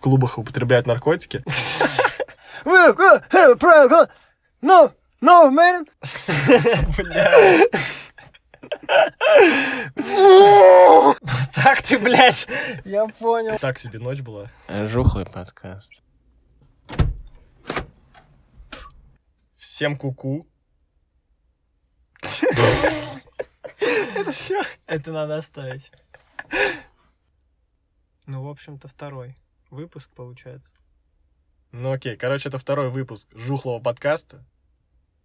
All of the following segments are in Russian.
в клубах употребляют наркотики. No, no, man. Так ты, блядь. Я понял. Так себе ночь была. Жухлый подкаст. Всем куку. Это все. Это надо оставить. Ну, в общем-то, второй выпуск получается. Ну окей, короче, это второй выпуск жухлого подкаста.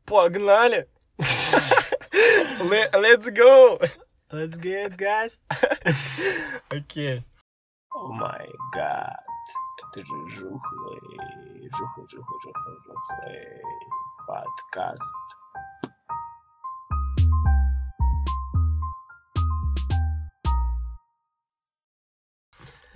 Погнали! Le- Let's go! Let's get it, guys. Окей. О май гад. Это же жухлый, жухлый, жухлый, жухлый, жухлый подкаст.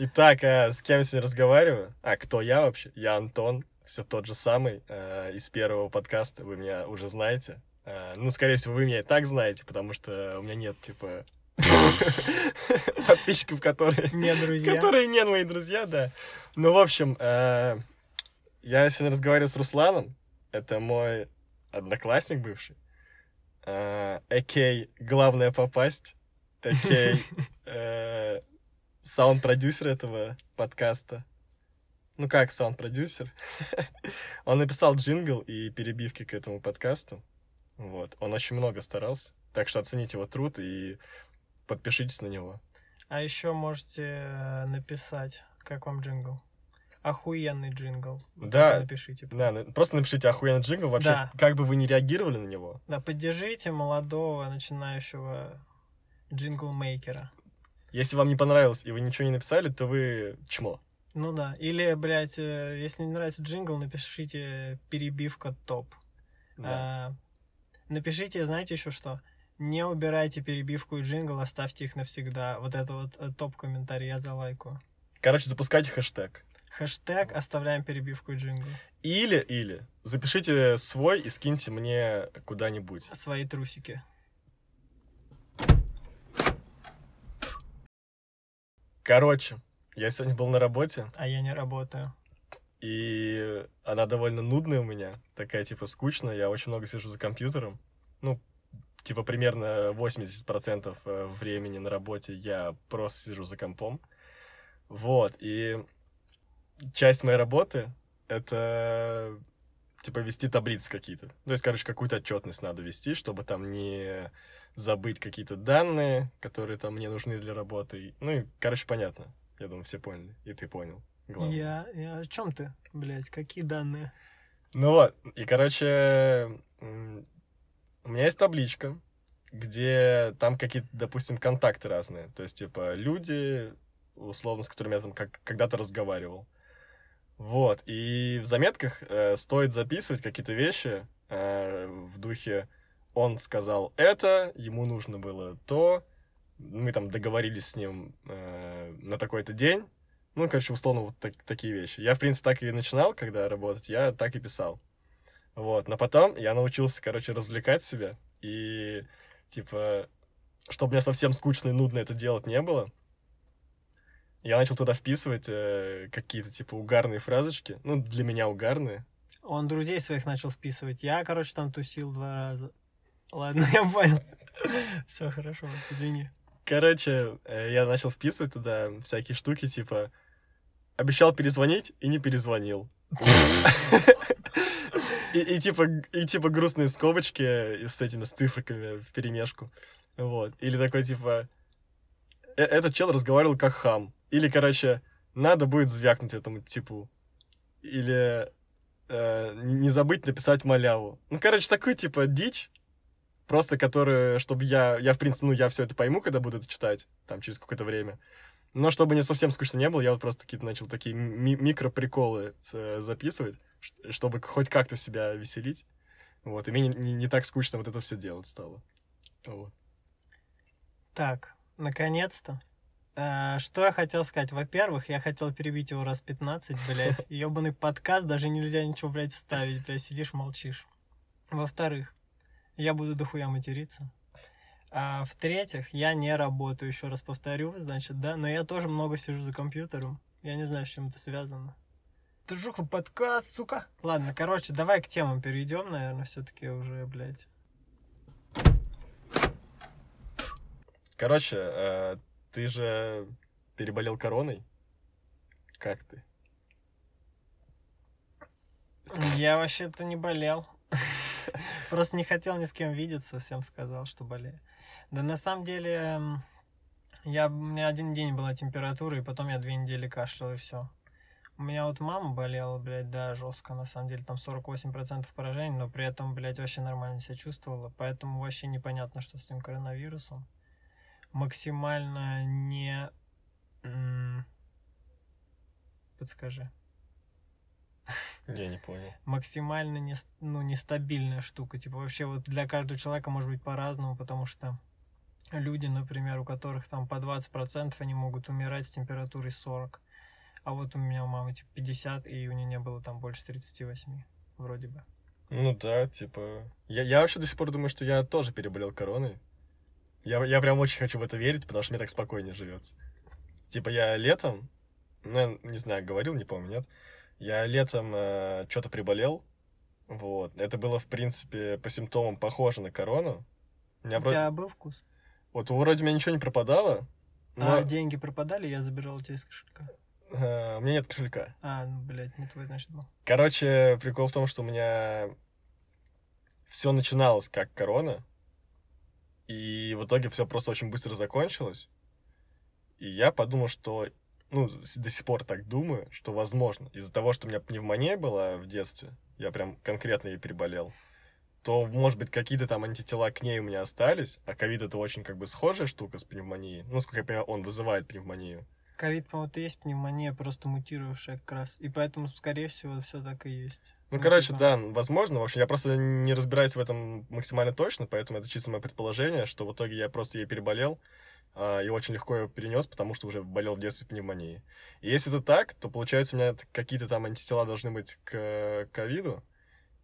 Итак, а с кем я сегодня разговариваю? А кто я вообще? Я Антон, все тот же самый, э, из первого подкаста, вы меня уже знаете. Э, ну, скорее всего, вы меня и так знаете, потому что у меня нет, типа, подписчиков, которые... Не, друзья. Которые не мои друзья, да. Ну, в общем, э, я сегодня разговариваю с Русланом. Это мой одноклассник бывший. Э, Окей, главное попасть. Окей, э, саунд-продюсер этого подкаста. Ну как саунд-продюсер? Он написал джингл и перебивки к этому подкасту. Вот. Он очень много старался. Так что оцените его труд и подпишитесь на него. А еще можете э, написать, как вам джингл. Охуенный джингл. Вот Да. Напишите. Да, просто напишите охуенный джингл. Вообще, Да. как бы вы ни реагировали на него. Да, поддержите молодого начинающего джингл-мейкера. Если вам не понравилось и вы ничего не написали, то вы чмо. Ну да. Или, блядь, э, если не нравится джингл, напишите перебивка топ. Да. А, напишите, знаете еще что? Не убирайте перебивку и джингл, оставьте их навсегда. Вот это вот э, топ-комментарий я залайкаю. Короче, запускайте хэштег. Хэштег оставляем перебивку и джингл. Или, или, запишите свой и скиньте мне куда-нибудь. Свои трусики. Короче, я сегодня был на работе, А я не работаю. и она довольно нудная у меня, такая, типа, скучная, я очень много сижу за компьютером. Ну, типа, примерно 80% э, времени на работе я просто сижу за компом. Вот, и часть моей работы — это, типа, вести таблицы какие-то. То есть, короче, какую-то отчетность надо вести, чтобы там не забыть какие-то данные, которые там мне нужны для работы. Ну и, короче, понятно. Я думаю, все поняли. И ты понял. Главное. Я, я... О чем ты, блядь? Какие данные? Ну вот, и, короче, у меня есть табличка, где там какие-то, допустим, контакты разные. То есть, типа, люди, условно, с которыми я там как- когда-то разговаривал. Вот, и в заметках э, стоит записывать какие-то вещи э, в духе «он сказал это, ему нужно было то, мы там договорились с ним э, на такой-то день». Ну, короче, условно, вот так- такие вещи. Я, в принципе, так и начинал, когда работать, я так и писал. Вот, но потом я научился, короче, развлекать себя, и, типа, чтобы мне совсем скучно и нудно это делать не было, я начал туда вписывать э, какие-то, типа, угарные фразочки, ну, для меня угарные. Он друзей своих начал вписывать. Я, короче, там тусил два раза. Ладно, я понял. Все хорошо, извини. Короче, э, я начал вписывать туда всякие штуки, типа, обещал перезвонить и не перезвонил. И, и типа, и типа грустные скобочки с этими, с цифриками в перемешку. Вот. Или такой, типа, «Э- этот чел разговаривал как хам. Или, короче, надо будет звякнуть этому типу. Или э, не забыть написать маляву. Ну, короче, такой, типа, дичь. Просто которую, чтобы я, я, в принципе, ну, я все это пойму, когда буду это читать, там, через какое-то время. Но чтобы не совсем скучно не было, я вот просто какие-то начал такие ми- микроприколы э, записывать, чтобы хоть как-то себя веселить. Вот, и мне не, не- не так скучно вот это все делать стало. Вот. Так, наконец-то. А, что я хотел сказать? Во-первых, я хотел перебить его раз 15, блядь. Ебаный подкаст, даже нельзя ничего, блядь, вставить, блядь, сидишь, молчишь. Во-вторых, я буду дохуя материться. А, в-третьих, я не работаю, еще раз повторю, значит, да, но я тоже много сижу за компьютером. Я не знаю, с чем это связано. Ты жухлый подкаст, сука. Ладно, короче, давай к темам перейдем, наверное, все-таки уже, блядь. Короче, э, ты же переболел короной. Как ты? Я вообще-то не болел. Просто не хотел ни с кем видеться, всем сказал, что болею. Да на самом деле, я, у меня один день была температура, и потом я две недели кашлял, и все. У меня вот мама болела, блядь, да, жестко, на самом деле, там 48% поражений, но при этом, блядь, вообще нормально себя чувствовала, поэтому вообще непонятно, что с этим коронавирусом. Максимально не... Подскажи Я не понял. максимально не, ну, нестабильная штука. Типа вообще вот для каждого человека может быть по-разному, потому что люди, например, у которых там по 20% они могут умирать с температурой 40. А вот у меня у мамы типа 50, и у нее не было там больше 38, вроде бы. Ну да, типа... Я, я вообще до сих пор думаю, что я тоже переболел короной. Я, я прям очень хочу в это верить, потому что мне так спокойнее живется. Типа я летом, ну, я не знаю, говорил, не помню, нет? Я летом что-то приболел, вот. Это было, в принципе, по симптомам похоже на корону. У меня У вроде... тебя был вкус? Вот вроде у меня ничего не пропадало, но А деньги пропадали, я забирал у тебя из кошелька. э, у меня нет кошелька. А, ну, блядь, не твой, значит, был. Короче, прикол в том, что у меня все начиналось как корона, и в итоге все просто очень быстро закончилось. И я подумал, что, ну, до сих пор так думаю, что возможно, из-за того, что у меня пневмония была в детстве, я прям конкретно ей переболел, то, может быть, какие-то там антитела к ней у меня остались, а ковид это очень как бы схожая штука с пневмонией. Ну, насколько я понимаю, он вызывает пневмонию. Ковид, по-моему, это есть пневмония, просто мутировавшая как раз. И поэтому, скорее всего, все так и есть. Ну, Ну, короче, типа- да, возможно. В общем, я просто не разбираюсь в этом максимально точно, поэтому это чисто мое предположение, что в итоге я просто ей переболел а, и очень легко ее перенес, потому что уже болел в детстве пневмонией. И если это так, то, получается, у меня какие-то там антитела должны быть к э, ковиду.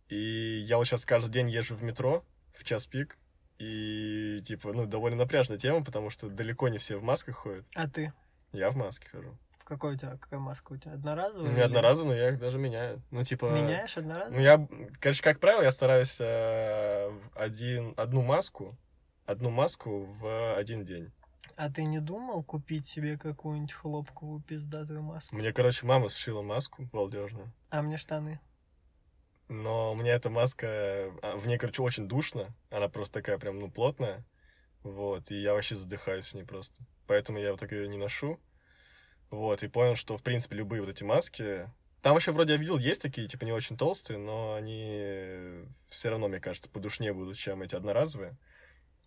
И я вот сейчас каждый день езжу в метро в час пик. И, типа, ну, довольно напряжная тема, потому что далеко не все в масках ходят. А ты? Я в маске хожу. Какой у тебя, какая маска у тебя? Одноразовая? У меня или- одноразовые, но я их даже меняю. Ну, типа... Меняешь Ну, одноразовую? я, короче, как правило, я стараюсь э, один, одну маску, одну маску в один день. А ты не думал купить себе какую-нибудь хлопковую пиздатую маску? Мне, короче, мама сшила маску балдежную. А мне штаны. Но у меня эта маска, а, в ней, короче, очень душно. Она просто такая прям, ну, плотная. Вот, и я вообще задыхаюсь в ней просто. Поэтому я вот так ее не ношу. Вот, и понял, что, в принципе, любые вот эти маски... Там вообще, вроде, я видел, есть такие, типа, не очень толстые, но они все равно, мне кажется, подушнее будут, чем эти одноразовые.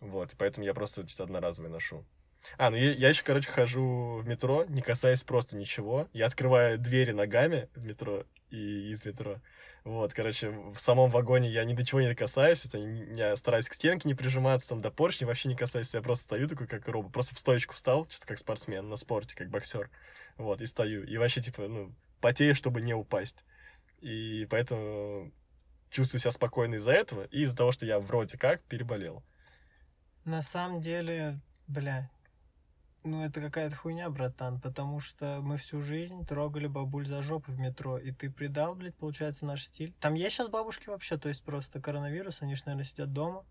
Вот, и поэтому я просто эти одноразовые ношу. А, ну я, я еще, короче, хожу в метро, не касаясь просто ничего. Я открываю двери ногами в метро и из метро. Вот, короче, в самом вагоне я ни до чего не касаюсь, это я стараюсь к стенке не прижиматься, там до поршня вообще не касаюсь, я просто стою такой, как робот, просто в стоечку встал, чисто как спортсмен на спорте, как боксер, вот, и стою, и вообще, типа, ну, потею, чтобы не упасть, и поэтому чувствую себя спокойно из-за этого, и из-за того, что я вроде как переболел. На самом деле, бля, ну это какая-то хуйня, братан, потому что мы всю жизнь трогали бабуль за жопу в метро, и ты предал, блядь, получается, наш стиль. Там есть сейчас бабушки вообще, то есть просто коронавирус, они же, наверное, сидят дома.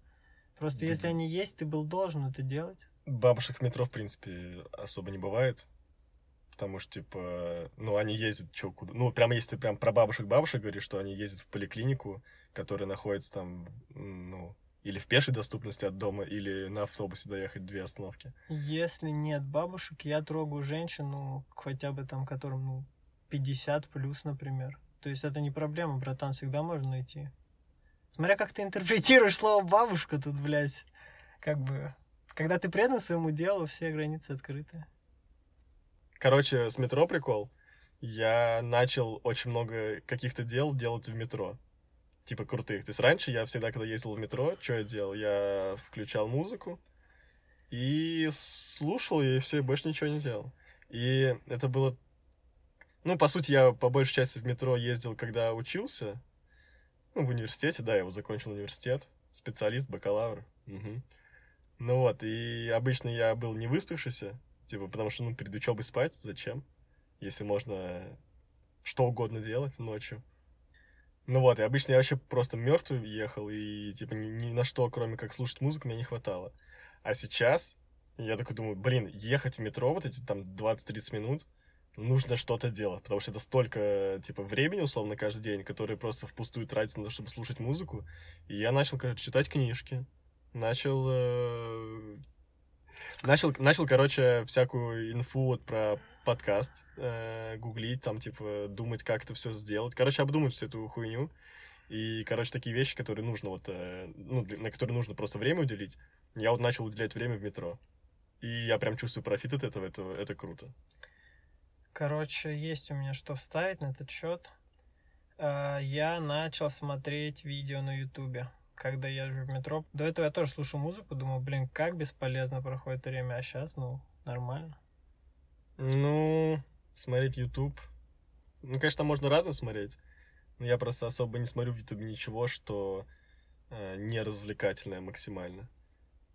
Просто Да если да. они есть, ты был должен это делать. Бабушек в метро, в принципе, особо не бывает. Потому что, типа, ну, они ездят чё, куда... Ну, прям если ты прям про бабушек-бабушек говоришь, что они ездят в поликлинику, которая находится там, ну, или в пешей доступности от дома, или на автобусе доехать две остановки. Если нет бабушек, я трогаю женщин, ну, хотя бы там, которым, ну, 50 плюс, например. То есть это не проблема, братан, всегда можно найти. Смотря как ты интерпретируешь слово бабушка тут, блядь. Как бы, когда ты предан своему делу, все границы открыты. Короче, с метро прикол. Я начал очень много каких-то дел делать в метро. Типа крутых. То есть раньше я всегда, когда ездил в метро, что я делал? Я включал музыку и слушал, и все, больше ничего не делал. И это было... Ну, по сути, я по большей части в метро ездил, когда учился. Ну, в университете, да, я его закончил университет. Специалист, бакалавр. Мгм. Ну вот, и обычно я был не выспавшийся, типа, потому что, ну, перед учебой спать, зачем? если можно что угодно делать ночью. Ну вот, и обычно я вообще просто мертвый ехал, и типа ни, ни на что, кроме как слушать музыку, мне не хватало. А сейчас я такой думаю, блин, ехать в метро вот эти там 20-30 минут, нужно что-то делать, потому что это столько, типа, времени, условно, каждый день, которое просто впустую тратится на то, чтобы слушать музыку. И я начал, короче, читать книжки, начал... Э... Начал, начал, короче, всякую инфу вот про подкаст э, гуглить, там, типа, думать, как это все сделать. Короче, обдумать всю эту хуйню. И, короче, такие вещи, которые нужно вот, э, ну, для, на которые нужно просто время уделить, я вот начал уделять время в метро. И я прям чувствую профит от этого, это, это круто. Короче, есть у меня что вставить на этот счет. А, я начал смотреть видео на Ютубе, когда я езжу в метро. До этого я тоже слушал музыку, думал, блин, как бесполезно проходит время, а сейчас, ну, нормально. Ну, смотреть YouTube. Ну, конечно, можно разно смотреть. Но я просто особо не смотрю в Ютубе ничего, что э, не развлекательное максимально.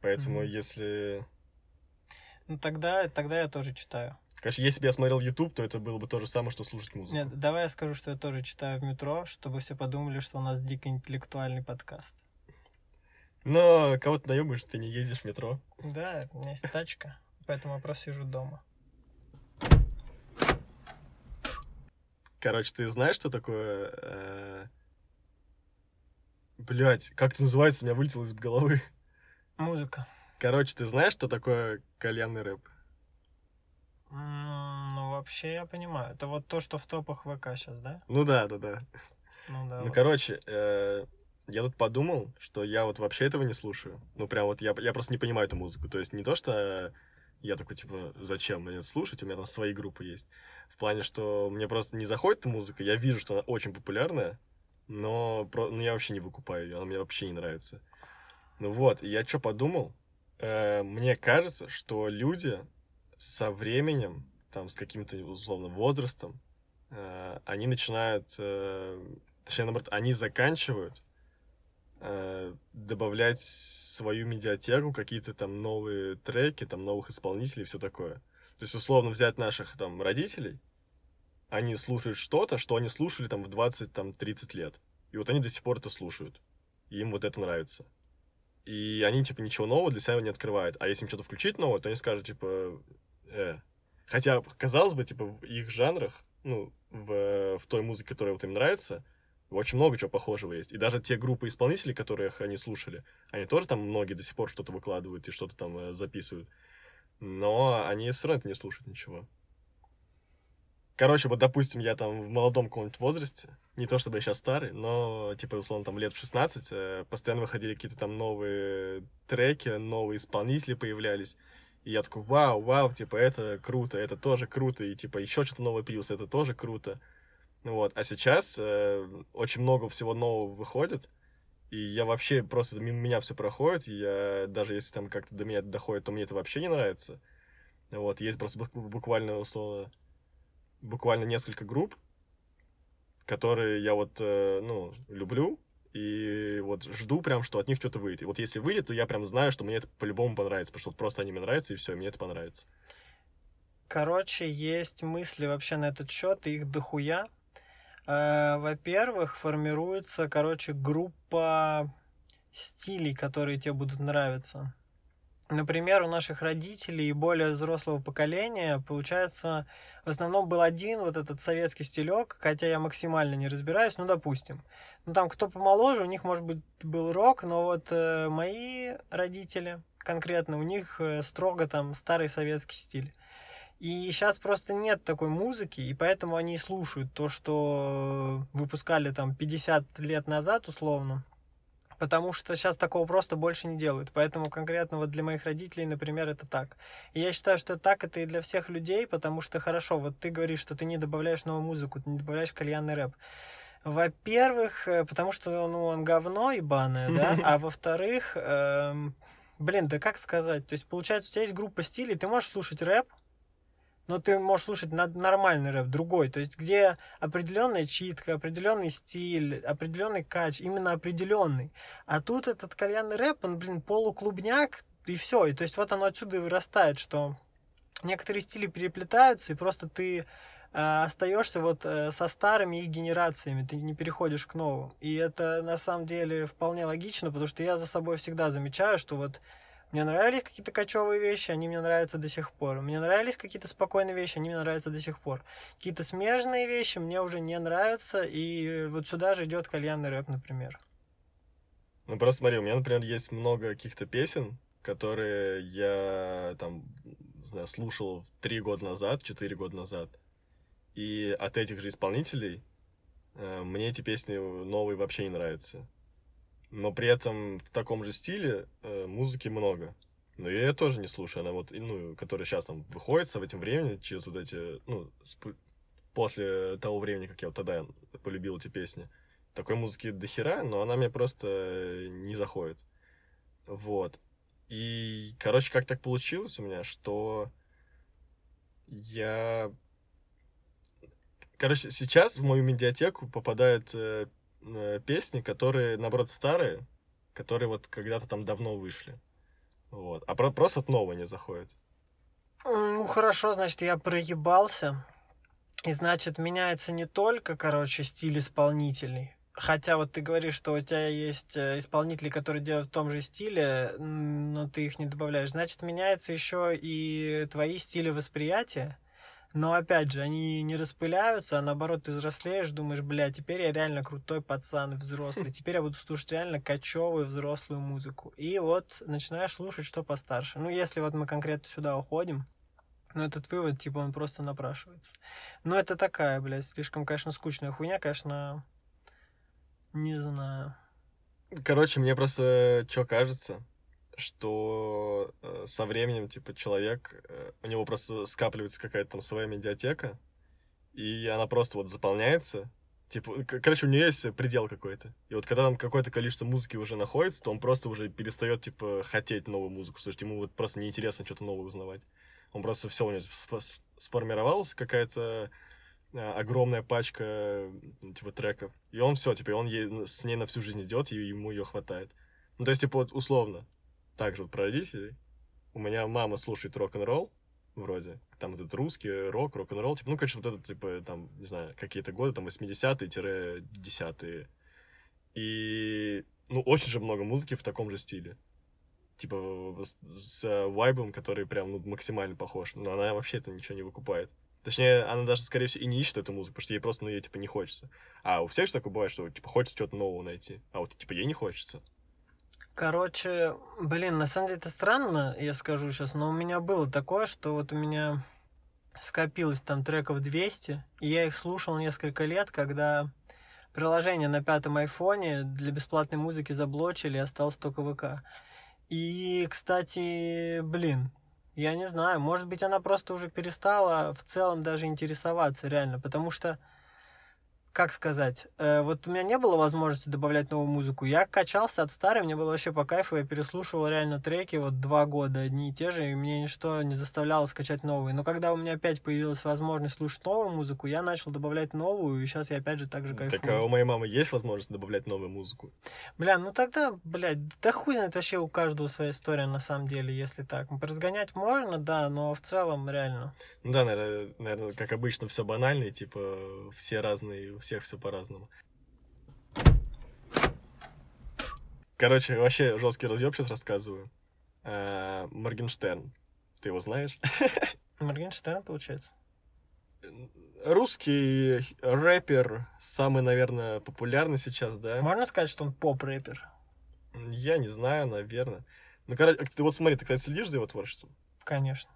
Поэтому, mm-hmm. если ну тогда, тогда я тоже читаю. Конечно, если бы я смотрел YouTube, то это было бы то же самое, что слушать музыку. Нет, давай я скажу, что я тоже читаю в метро, чтобы все подумали, что у нас дико интеллектуальный подкаст. Но кого ты наебаешь, ты не ездишь в метро. Да, у меня есть тачка, поэтому я просто сижу дома. Короче, ты знаешь, что такое... Э... Блять, как это называется, у меня вылетело из головы. Музыка. Короче, ты знаешь, что такое кальянный рэп? ну, вообще я понимаю. Это вот то, что в топах ВК сейчас, да? Ну да, да, да. Ну да. Ну, вот. короче, э, я тут подумал, что я вот вообще этого не слушаю. Ну, прям вот я, я просто не понимаю эту музыку. То есть не то, что я такой, типа, зачем мне это слушать, у меня там свои группы есть. В плане, что мне просто не заходит эта музыка, я вижу, что она очень популярная, но, про, ну, я вообще не выкупаю ее, она мне вообще не нравится. Ну вот, я что подумал, Э, мне кажется, что люди со временем, там, с каким-то, условно, возрастом, э, они начинают, э, точнее, наоборот, они заканчивают добавлять в свою медиатеку какие-то там новые треки, там, новых исполнителей все такое. То есть, условно, взять наших там родителей, они слушают что-то, что они слушали там в 20-30 лет. И вот они до сих пор это слушают. И им вот это нравится. И они, типа, ничего нового для себя не открывают. А если им что-то включить новое, то они скажут, типа, э. Хотя, казалось бы, типа, в их жанрах, ну, в, в той музыке, которая вот им нравится, очень много чего похожего есть. И даже те группы исполнителей, которых они слушали, они тоже там многие до сих пор что-то выкладывают и что-то там э, записывают. Но они все равно это не слушают ничего. Короче, вот, допустим, я там в молодом каком-нибудь возрасте, не то чтобы я сейчас старый, но, типа, условно, там лет в 16, э, постоянно выходили какие-то там новые треки, новые исполнители появлялись. И я такой, вау, вау, типа, это круто, это тоже круто, и, типа, еще что-то новое появилось, это тоже круто. Вот. А сейчас э, очень много всего нового выходит, и я вообще просто мимо меня все проходит, я даже если там как-то до меня доходит, то мне это вообще не нравится. Вот, есть просто буквально, условно, буквально несколько групп, которые я вот, э, ну, люблю, и вот жду прям, что от них что-то выйдет. И вот если выйдет, то я прям знаю, что мне это по-любому понравится, потому что вот просто они мне нравятся, и все, и мне это понравится. Короче, есть мысли вообще на этот счет, и их дохуя. Э, во-первых, формируется, короче, группа стилей, которые тебе будут нравиться. Например, у наших родителей и более взрослого поколения, получается, в основном был один вот этот советский стилек, хотя я максимально не разбираюсь, ну, допустим. Ну, там, кто помоложе, у них, может быть, был рок, но вот э, мои родители конкретно, у них э, строго там старый советский стиль. И сейчас просто нет такой музыки, и поэтому они слушают то, что выпускали там 50 лет назад, условно, потому что сейчас такого просто больше не делают. Поэтому конкретно вот для моих родителей, например, это так. И я считаю, что так это и для всех людей, потому что хорошо, вот ты говоришь, что ты не добавляешь новую музыку, ты не добавляешь кальянный рэп. Во-первых, э, потому что ну, он говно ебаное, да, а во-вторых, эм, блин, да как сказать, то есть получается у тебя есть группа стилей, ты можешь слушать рэп, но ты можешь слушать нормальный рэп, другой, то есть где определенная читка, определенный стиль, определенный кач, именно определенный. А тут этот кальянный рэп, он, блин, полуклубняк, и все. И то есть вот оно отсюда и вырастает, что некоторые стили переплетаются, и просто ты а, остаешься вот э, со старыми их генерациями, ты не переходишь к новым. И это на самом деле вполне логично, потому что я за собой всегда замечаю, что вот мне нравились какие-то кочевые вещи, они мне нравятся до сих пор. Мне нравились какие-то спокойные вещи, они мне нравятся до сих пор. Какие-то смежные вещи мне уже не нравятся, и вот сюда же идет кальянный рэп, например. Ну, просто смотри, у меня, например, есть много каких-то песен, которые я там, не знаю, слушал три года назад, четыре года назад. И от этих же исполнителей э, мне эти песни новые вообще не нравятся. Но при этом в таком же стиле э, музыки много. Но я ее тоже не слушаю. Она вот, ну, которая сейчас там выходит в этим времени, через вот эти, ну, спу- после того времени, как я вот тогда полюбил эти песни. Такой музыки до хера, но она мне просто не заходит. Вот. И, короче, как так получилось у меня, что я... Короче, сейчас в мою медиатеку попадают э, э, песни, которые, наоборот, старые, которые вот когда-то там давно вышли. Вот. А про- просто вот новые не заходят. Ну, хорошо, значит, я проебался. И, значит, меняется не только, короче, стиль исполнителей. Хотя вот ты говоришь, что у тебя есть э, исполнители, которые делают в том же стиле, но ты их не добавляешь. Значит, меняется еще и твои стили восприятия. Но опять же, они не распыляются, а наоборот, ты взрослеешь, думаешь, бля, теперь я реально крутой пацан взрослый. Теперь я буду слушать реально кочевую взрослую музыку. И вот начинаешь слушать что постарше. Ну, если вот мы конкретно сюда уходим, ну, этот вывод, типа, он просто напрашивается. Ну, это такая, блядь, слишком, конечно, скучная хуйня, конечно, не знаю. Короче, мне просто что кажется, что э, со временем, типа, человек, э, у него просто скапливается какая-то там своя медиатека, и она просто вот заполняется. Типа, короче, у нее есть предел какой-то. И вот когда там какое-то количество музыки уже находится, то он просто уже перестает, типа, хотеть новую музыку слушать. Ему вот просто неинтересно что-то новое узнавать. Он просто все у него сф- сформировалась какая-то э, огромная пачка типа треков. И он все, типа, он ей- с ней на всю жизнь идет, и ему ее хватает. Ну, то есть, типа, вот условно, так же вот про родителей. У меня мама слушает рок-н-ролл, вроде. Там этот русский рок, рок-н-ролл. Типа, ну, короче, вот это, типа, там, не знаю, какие-то годы, там, 80-е-10-е. И, ну, очень же много музыки в таком же стиле. Типа, с, с вайбом, который прям, ну, максимально похож. Но она вообще это ничего не выкупает. Точнее, она даже, скорее всего, и не ищет эту музыку, потому что ей просто, ну, ей, типа, не хочется. А у всех же такое бывает, что, типа, хочется что-то нового найти. А вот, типа, ей не хочется. Короче, блин, на самом деле это странно, я скажу сейчас, но у меня было такое, что вот у меня скопилось там треков 200, и я их слушал несколько лет, когда приложение на пятом айфоне для бесплатной музыки заблочили, и осталось только ВК. И, кстати, блин, я не знаю, может быть, она просто уже перестала в целом даже интересоваться, реально, потому что как сказать, э, вот у меня не было возможности добавлять новую музыку. Я качался от старой, мне было вообще по кайфу, я переслушивал реально треки вот два года одни и те же, и мне ничто не заставляло скачать новые. Но когда у меня опять появилась возможность слушать новую музыку, я начал добавлять новую, и сейчас я опять же так же кайфую. Так а у моей мамы есть возможность добавлять новую музыку? Бля, ну тогда, блядь, да хуй знает вообще у каждого своя история на самом деле, если так. Разгонять можно, да, но в целом реально. Ну да, наверное, наверное, как обычно, все банально, и, типа, все разные, всех все по-разному. Короче, вообще жесткий разъеб сейчас рассказываю. А, Моргенштерн. Ты его знаешь? Моргенштерн, получается. Русский рэпер, самый, наверное, популярный сейчас, да? Можно сказать, что он поп-рэпер? Я не знаю, наверное. Ну, короче, ты вот смотри, ты, кстати, следишь за его творчеством? Конечно.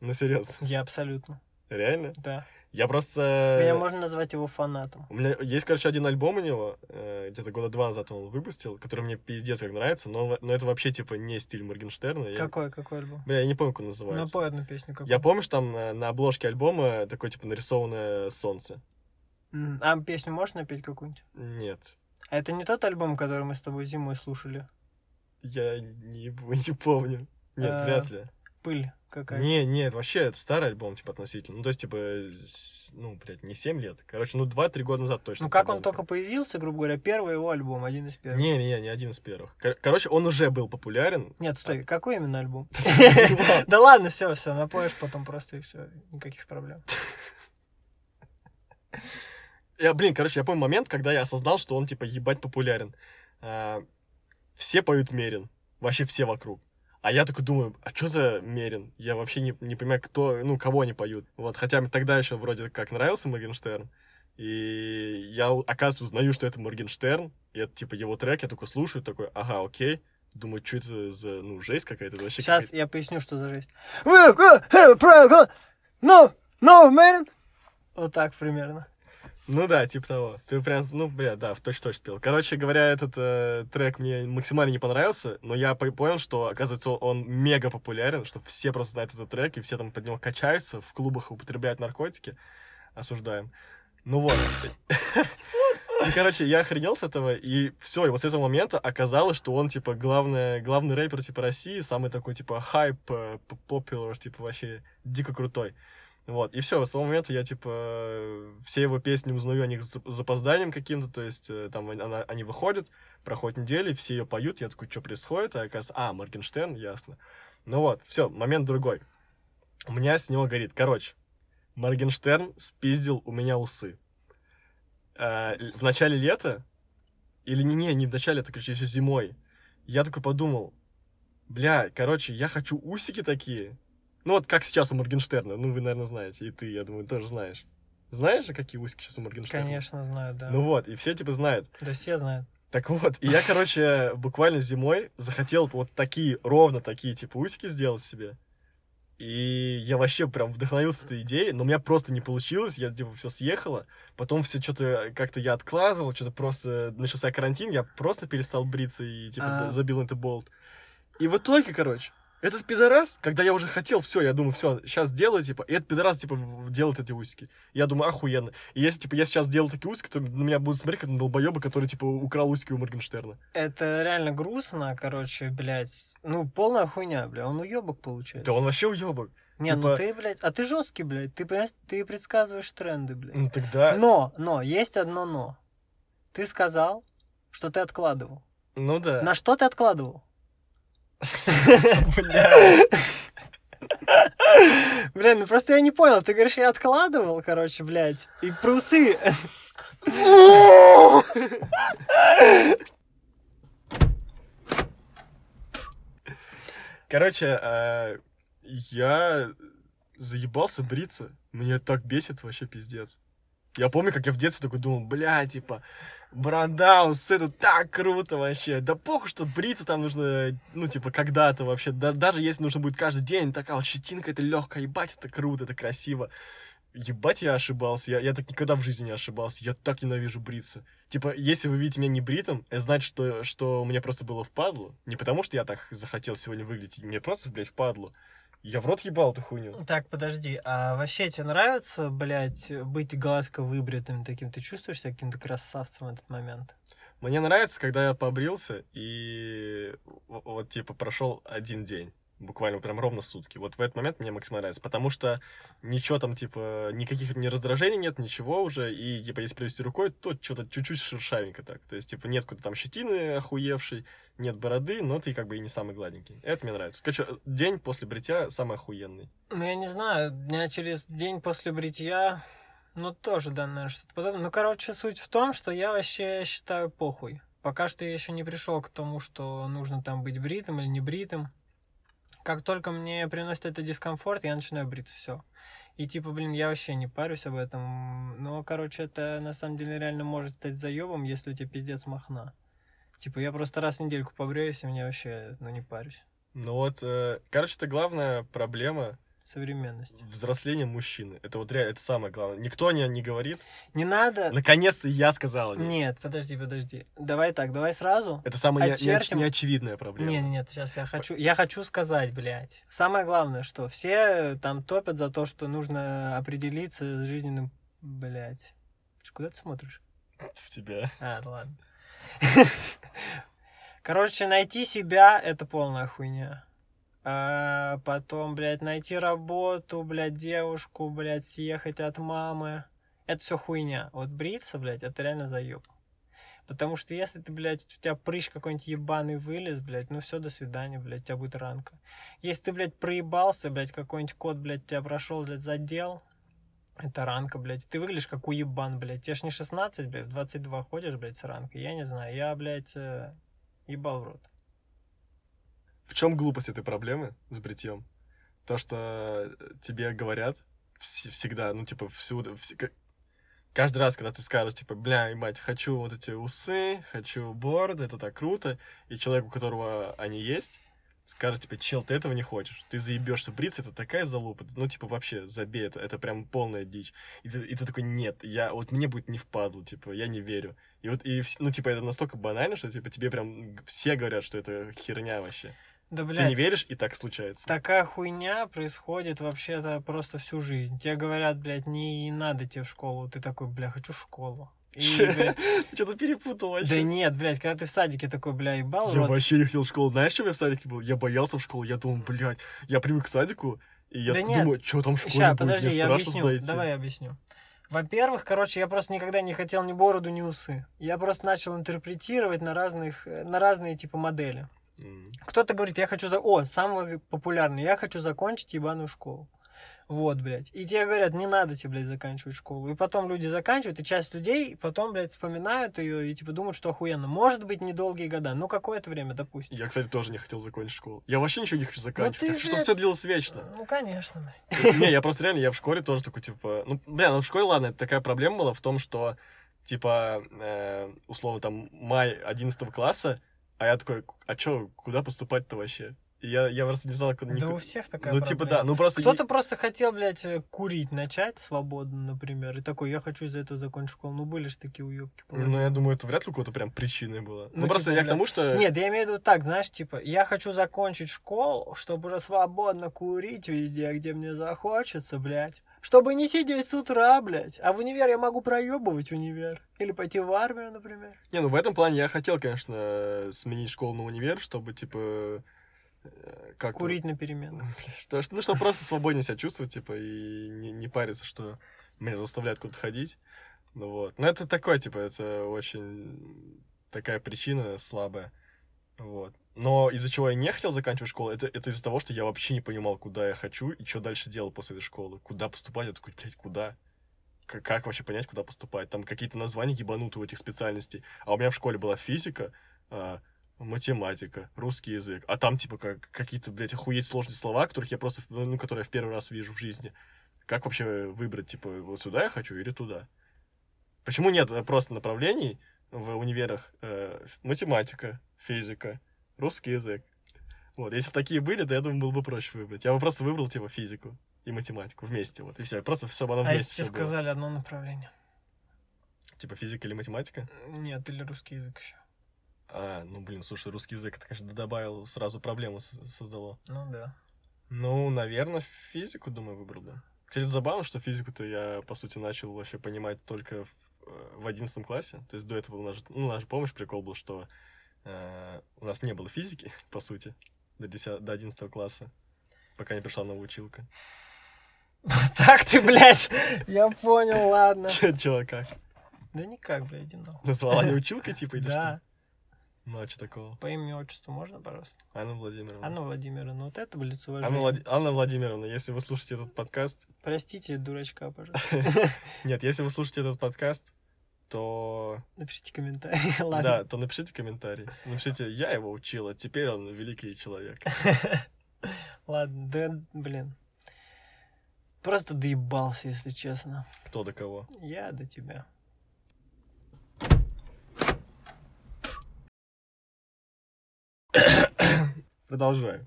Ну, серьезно. Я абсолютно. Реально? Да. Я просто... Меня можно назвать его фанатом. У меня есть, короче, один альбом у него, э, где-то года два назад он выпустил, который мне пиздец как нравится, но, но это вообще, типа, не стиль Моргенштерна. Я- Какой, какой альбом? Бля, я не помню, как он называется. Напой одну песню какую. Я помню, что там на, на обложке альбома такое, типа, нарисованное солнце. А песню можешь напеть какую-нибудь? Нет. А это не тот альбом, который мы с тобой зимой слушали? Я не, не помню. Нет, А, вряд ли. Пыль какая-то. Не, нет, вообще, это старый альбом, типа, относительно. Ну, то есть, типа, ну, блядь, не 7 лет. Короче, ну, 2-3 года назад точно. Ну как он только появился, грубо говоря, первый его альбом, один из первых. Не, не, не, один из первых. Кор- Короче, он уже был популярен. Нет, стой, какой именно альбом? Да. Да ладно, все, все, напоешь потом просто и все, никаких проблем. Я, блин, короче, я помню момент, когда я осознал, что он, типа, ебать популярен. А, все поют Мерин. Вообще все вокруг. А я такой думаю, а что за Мерин? Я вообще не, не понимаю, кто, ну, кого они поют. Вот, хотя мне тогда еще вроде как нравился Моргенштерн. И я, оказывается, узнаю, что это Моргенштерн. И это, типа, его трек. Я такой слушаю, такой, ага, окей. Думаю, что это за, ну, жесть какая-то. Вообще Сейчас какая-то- я поясню, что за жесть. No, no, man. Вот так примерно. Ну да, типа того. Ты прям, ну, бля, да, в точь-точь спел. Короче говоря, этот э, трек мне максимально не понравился, но я по- понял, что, оказывается, он мега популярен, что все просто знают этот трек, и все там под него качаются, в клубах употребляют наркотики. Осуждаем. Ну вот. И, короче, я охренел с этого, и все, и вот с этого момента оказалось, что он, типа, главный, главный рэпер, типа, России, самый такой, типа, хайп, э, популяр, типа, вообще дико крутой. Вот, и все, с того момента я, типа, все его песни узнаю о них с зап- запозданием каким-то, то есть э, там она- они выходят, проходит недели, все ее поют, я такой, что происходит, а оказывается, а, Моргенштерн, ясно. Ну вот, все, момент другой. У меня с него горит. Короче, Моргенштерн спиздил у меня усы. Э, в начале лета, или не, не, не в начале лета, короче, еще зимой, я такой подумал, бля, короче, я хочу усики такие, ну вот как сейчас у Моргенштерна, ну вы, наверное, знаете, и ты, я думаю, тоже знаешь. Знаешь же, какие усики сейчас у Моргенштерна? Конечно, знаю, да. Ну вот, и все типа знают. Да все знают. Так вот, и я, короче, буквально зимой захотел вот такие, ровно такие, типа, усики сделать себе. И я вообще прям вдохновился этой идеей, но у меня просто не получилось, я, типа, все съехало. Потом все что-то как-то я откладывал, что-то просто начался карантин, я просто перестал бриться и, типа, А. забил на это болт. И в итоге, короче, этот пидорас, когда я уже хотел, все, я думаю, все, сейчас делаю, типа, и этот пидорас, типа, делает эти усики. Я думаю, охуенно. И если, типа, я сейчас делаю такие усики, то на меня будут смотреть как на долбоеба, который, типа, украл усики у Моргенштерна. Это реально грустно, короче, блядь. Ну, полная хуйня, бля. Он уебок получается. Да он вообще уебок. Не, ну типа- ты, блядь, а ты жесткий, блядь. Ты, понимаешь, ты предсказываешь тренды, блядь. Ну тогда... Но, но, есть одно но. Ты сказал, что ты откладывал. Ну да. На что ты откладывал? Бля. Ну просто я не понял. Ты говоришь, я откладывал, короче, блядь. И про усы. Короче, а, я заебался бриться. Меня так бесит вообще пиздец. Я помню, как я в детстве такой думал, бля, типа, борода, усы, это так круто вообще. Да похуй, что бриться там нужно, ну, типа, когда-то вообще. Да, даже если нужно будет каждый день, такая вот щетинка, это легкая, ебать, это круто, это красиво. Ебать, я ошибался. Я, я так никогда в жизни не ошибался. Я так ненавижу бриться. Типа, если вы видите меня не бритым, это значит, что, что мне просто было впадло. Не потому, что я так захотел сегодня выглядеть. Мне просто, блядь, впадло. Я в рот ебал эту хуйню. Так, подожди, а вообще тебе нравится, блядь, быть гладко выбритым таким? Ты чувствуешь себя каким-то красавцем в этот момент? Мне нравится, когда я побрился, и вот, типа, прошел один день. Буквально прям ровно сутки. Вот в этот момент мне максимально нравится. Потому что ничего там, типа, никаких ни раздражений нет, ничего уже. И, типа, если провести рукой, то что-то чуть-чуть шершавенько так. То есть, типа, нет какой-то там щетины охуевшей, нет бороды, но ты как бы и не самый гладенький. Это мне нравится. Короче, день после бритья самый охуенный. Ну, я не знаю, дня через день после бритья, ну, тоже, да, наверное, что-то подобное. Ну, короче, суть в том, что я вообще считаю похуй. Пока что я еще не пришел к тому, что нужно там быть бритым или не бритым. Как только мне приносит это дискомфорт, я начинаю бриться, все. И типа, блин, я вообще не парюсь об этом. Но, короче, это на самом деле реально может стать заебом, если у тебя пиздец махна. Типа, я просто раз в недельку побреюсь, и мне вообще, ну, не парюсь. Ну вот, э, короче, это главная проблема Современность. взросления мужчины. Это вот реально, это самое главное. Никто не, не говорит. Не надо... Наконец-то я сказал. о ней. Нет, подожди, подожди. Давай так, давай сразу. Это самая Очертим. неочевидная проблема. Не, не, нет, сейчас я хочу, я хочу сказать, блядь. Самое главное, что все там топят за то, что нужно определиться с жизненным, блядь. Куда ты смотришь? В тебя. А, ладно. Короче, найти себя это полная хуйня. А потом, блядь, найти работу, блядь, девушку, блядь, съехать от мамы. Это все хуйня. Вот бриться, блядь, это реально заеб. Потому что если ты, блядь, у тебя прыщ какой-нибудь ебаный вылез, блядь, ну все, до свидания, блядь, у тебя будет ранка. Если ты, блядь, проебался, блядь, какой-нибудь кот, блядь, тебя прошел, блядь, задел, Это ранка, блядь. Ты выглядишь как уебан, блядь. Тебе ж не 16, блядь, в 22 ходишь, блядь, с ранкой. Я не знаю, я, блядь, э, ебал в рот. В чем глупость этой проблемы с бритьем? То, что тебе говорят вс- всегда, ну, типа, всюду, вс- каждый раз, когда ты скажешь, типа, бля, ебать, хочу вот эти усы, хочу бороды, это так круто, и человек, у которого они есть, скажет, типа, чел, ты этого не хочешь, ты заебешься бриться, это такая залупа, ну, типа, вообще, забей, это, это прям полная дичь. И ты, и ты такой, нет, я, вот мне будет не впадлу, типа, я не верю. И вот, и, ну, типа, это настолько банально, что, типа, тебе прям все говорят, что это херня вообще. Да, Ты блядь. не веришь, и так случается. Такая хуйня происходит вообще-то просто всю жизнь. Тебе говорят, блядь, не надо тебе в школу. Ты такой, бля, хочу в школу. Что-то перепутал вообще. да нет, блядь, когда ты в садике такой, бля, ебал, Я рот, вообще не хотел в школу. Знаешь, что я в садике был? Я боялся в школу. Я думал, блядь, я привык к садику, и я Да нет. думаю, что там в школе Ща, будет? подожди, Мне я объясню. туда идти. Давай я объясню. Во-первых, короче, я просто никогда не хотел ни бороду, ни усы. Я просто начал интерпретировать на разных, э, на разные типа модели. Кто-то говорит, я хочу... За... О, самый популярный. Я хочу закончить ебаную школу. Вот, блядь. И тебе говорят, не надо тебе, блядь, заканчивать школу. И потом люди заканчивают, и часть людей потом, блядь, вспоминают ее и, типа, думают, что охуенно. Может быть, недолгие года, но какое-то время, допустим. Я, кстати, тоже не хотел закончить школу. Я вообще ничего не хочу заканчивать. ты, Хочу, чтобы блядь, все длилось вечно. Ну, конечно, блядь. Не, я просто реально, я в школе тоже такой, типа... Ну, бля, ну в школе, ладно, это такая проблема была в том, что, типа, э, условно, там, май 11 класса, а я такой, а чё, куда поступать-то вообще? И я, я просто не знал, куда... Да у всех такая Ну, типа, проблема. да, ну просто... Кто-то просто хотел, блядь, э, курить начать свободно, например, и такой, я хочу из-за этого закончить школу. Ну, были же такие уебки. Ну, я думаю, это вряд ли у кого-то прям причиной было. Ну, Ну, просто типа, я к бля, тому, что... Нет, я имею в виду так, знаешь, типа, я хочу закончить школу, чтобы уже свободно курить везде, где мне захочется, блядь. Чтобы не сидеть с утра, блядь. А в универ я могу проебывать универ. Или пойти в армию, например. Не, ну в этом плане я хотел, конечно, сменить школу на универ, чтобы, типа, э, как Курить на переменах. Что, ну, чтобы просто свободнее себя чувствовать, типа, и не, не париться, что меня заставляют куда-то ходить. Ну вот. Но это такое, типа, это очень такая причина слабая. Вот. Но из-за чего я не хотел заканчивать школу, это, это из-за того, что я вообще не понимал, куда я хочу и что дальше делать после этой школы. Куда поступать? Я такой, блядь, куда? К- как вообще понять, куда поступать? Там какие-то названия ебанутые у этих специальностей. А у меня в школе была физика, а, математика, русский язык. А там, типа, как, какие-то, блядь, охуеть сложные слова, которых я просто, ну, ну, которые я в первый раз вижу в жизни. Как вообще выбрать, типа, вот сюда я хочу или туда? Почему нет э, просто направлений в универах э, математика, физика, русский язык? Вот, если бы такие были, то я думаю, было бы проще выбрать. Я бы просто выбрал, типа, физику и математику вместе, вот, и все. Просто все оно А вместе если тебе было. сказали одно направление? Типа физика или математика? Нет, или русский язык еще. А, ну, блин, слушай, русский язык, это, конечно, добавил, сразу проблему создало. Ну да. Ну, наверное, физику, думаю, выбрал бы. Кстати, это забавно, что физику-то я, по сути, начал вообще понимать только в, э, в 11 классе. То есть до этого у нас же, ну, у нас же, помнишь, прикол был, что у нас не было физики, по сути, до, 10, до 11 класса, пока не пришла новая училка. Так ты, блядь, я понял, ладно. Че, как? Да никак, блядь, иди нахуй. Назвала не училкой, типа, или Да. что? Ну, а что такого? По имени отчеству можно, пожалуйста? Анна Владимировна. Анна Владимировна, вот это бы лицо Анна, уважения. Влад- Анна Владимировна, если вы слушаете этот подкаст, Простите дурачка, пожалуйста. нет, если вы слушаете этот подкаст, то Напишите комментарий. Ладно. Да, то напишите комментарий. Напишите, я его учила, теперь он великий человек. Ладно, да, блин. Просто доебался, если честно. Кто до кого. Я до тебя. Продолжаю.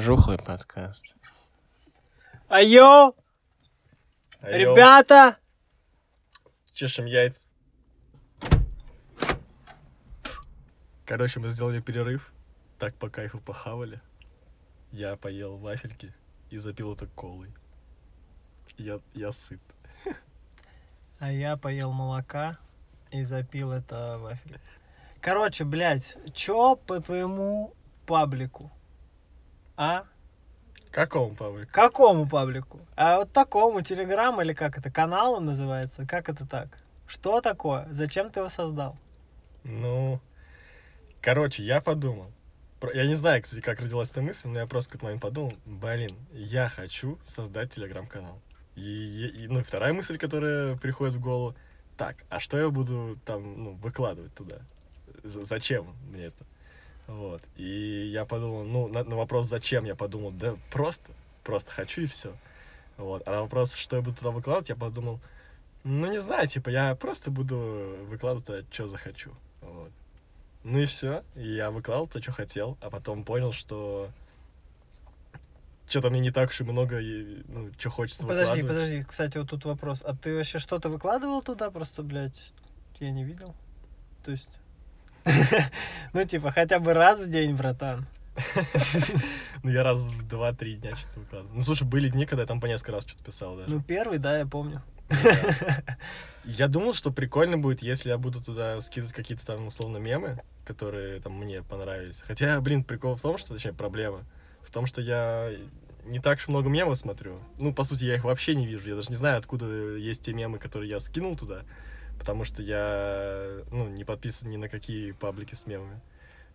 Жухлый подкаст. Айо, ребята! Чешем яйца. Короче, мы сделали перерыв. Так по кайфу похавали. Я поел вафельки и запил это колой. Я, я сыт. А я поел молока и запил это вафель. Короче, блядь, чё по твоему паблику? А? Какому, Павлик? Какому паблику? А вот такому, Телеграм или как это, каналом называется? Как это так? Что такое? Зачем ты его создал? Ну, короче, я подумал. Я не знаю, кстати, как родилась эта мысль, но я просто какой-то момент подумал, блин, я хочу создать телеграм-канал. И, и- ну, вторая мысль, которая приходит в голову, так, а что я буду там, ну, выкладывать туда? З- зачем мне это? Вот. И я подумал, ну, на, на вопрос «зачем?» я подумал, да просто, просто хочу и все. Вот. А на вопрос, что я буду туда выкладывать, я подумал, ну, не знаю, типа, я просто буду выкладывать что захочу. Вот. Ну и все. Я выкладывал то, что хотел, а потом понял, что что-то мне не так уж и много, и, ну, что хочется Подожди, выкладывать. подожди, кстати, вот тут вопрос. А ты вообще что-то выкладывал туда? Просто, блядь, я не видел. То есть... Ну, типа, хотя бы раз в день, братан. Ну, я раз в два-три дня что-то выкладывал. Ну, слушай, были дни, когда я там по несколько раз что-то писал даже. Ну, первый, да, я помню. Я думал, что прикольно будет, если я буду туда скидывать какие-то там, условно, мемы, которые там мне понравились. Хотя, блин, прикол в том, что, точнее, проблема в том, что я не так уж много мемов смотрю. Ну, по сути, я их вообще не вижу. Я даже не знаю, откуда есть те мемы, которые я скинул туда, потому что я, ну, не подписан ни на какие паблики с мемами.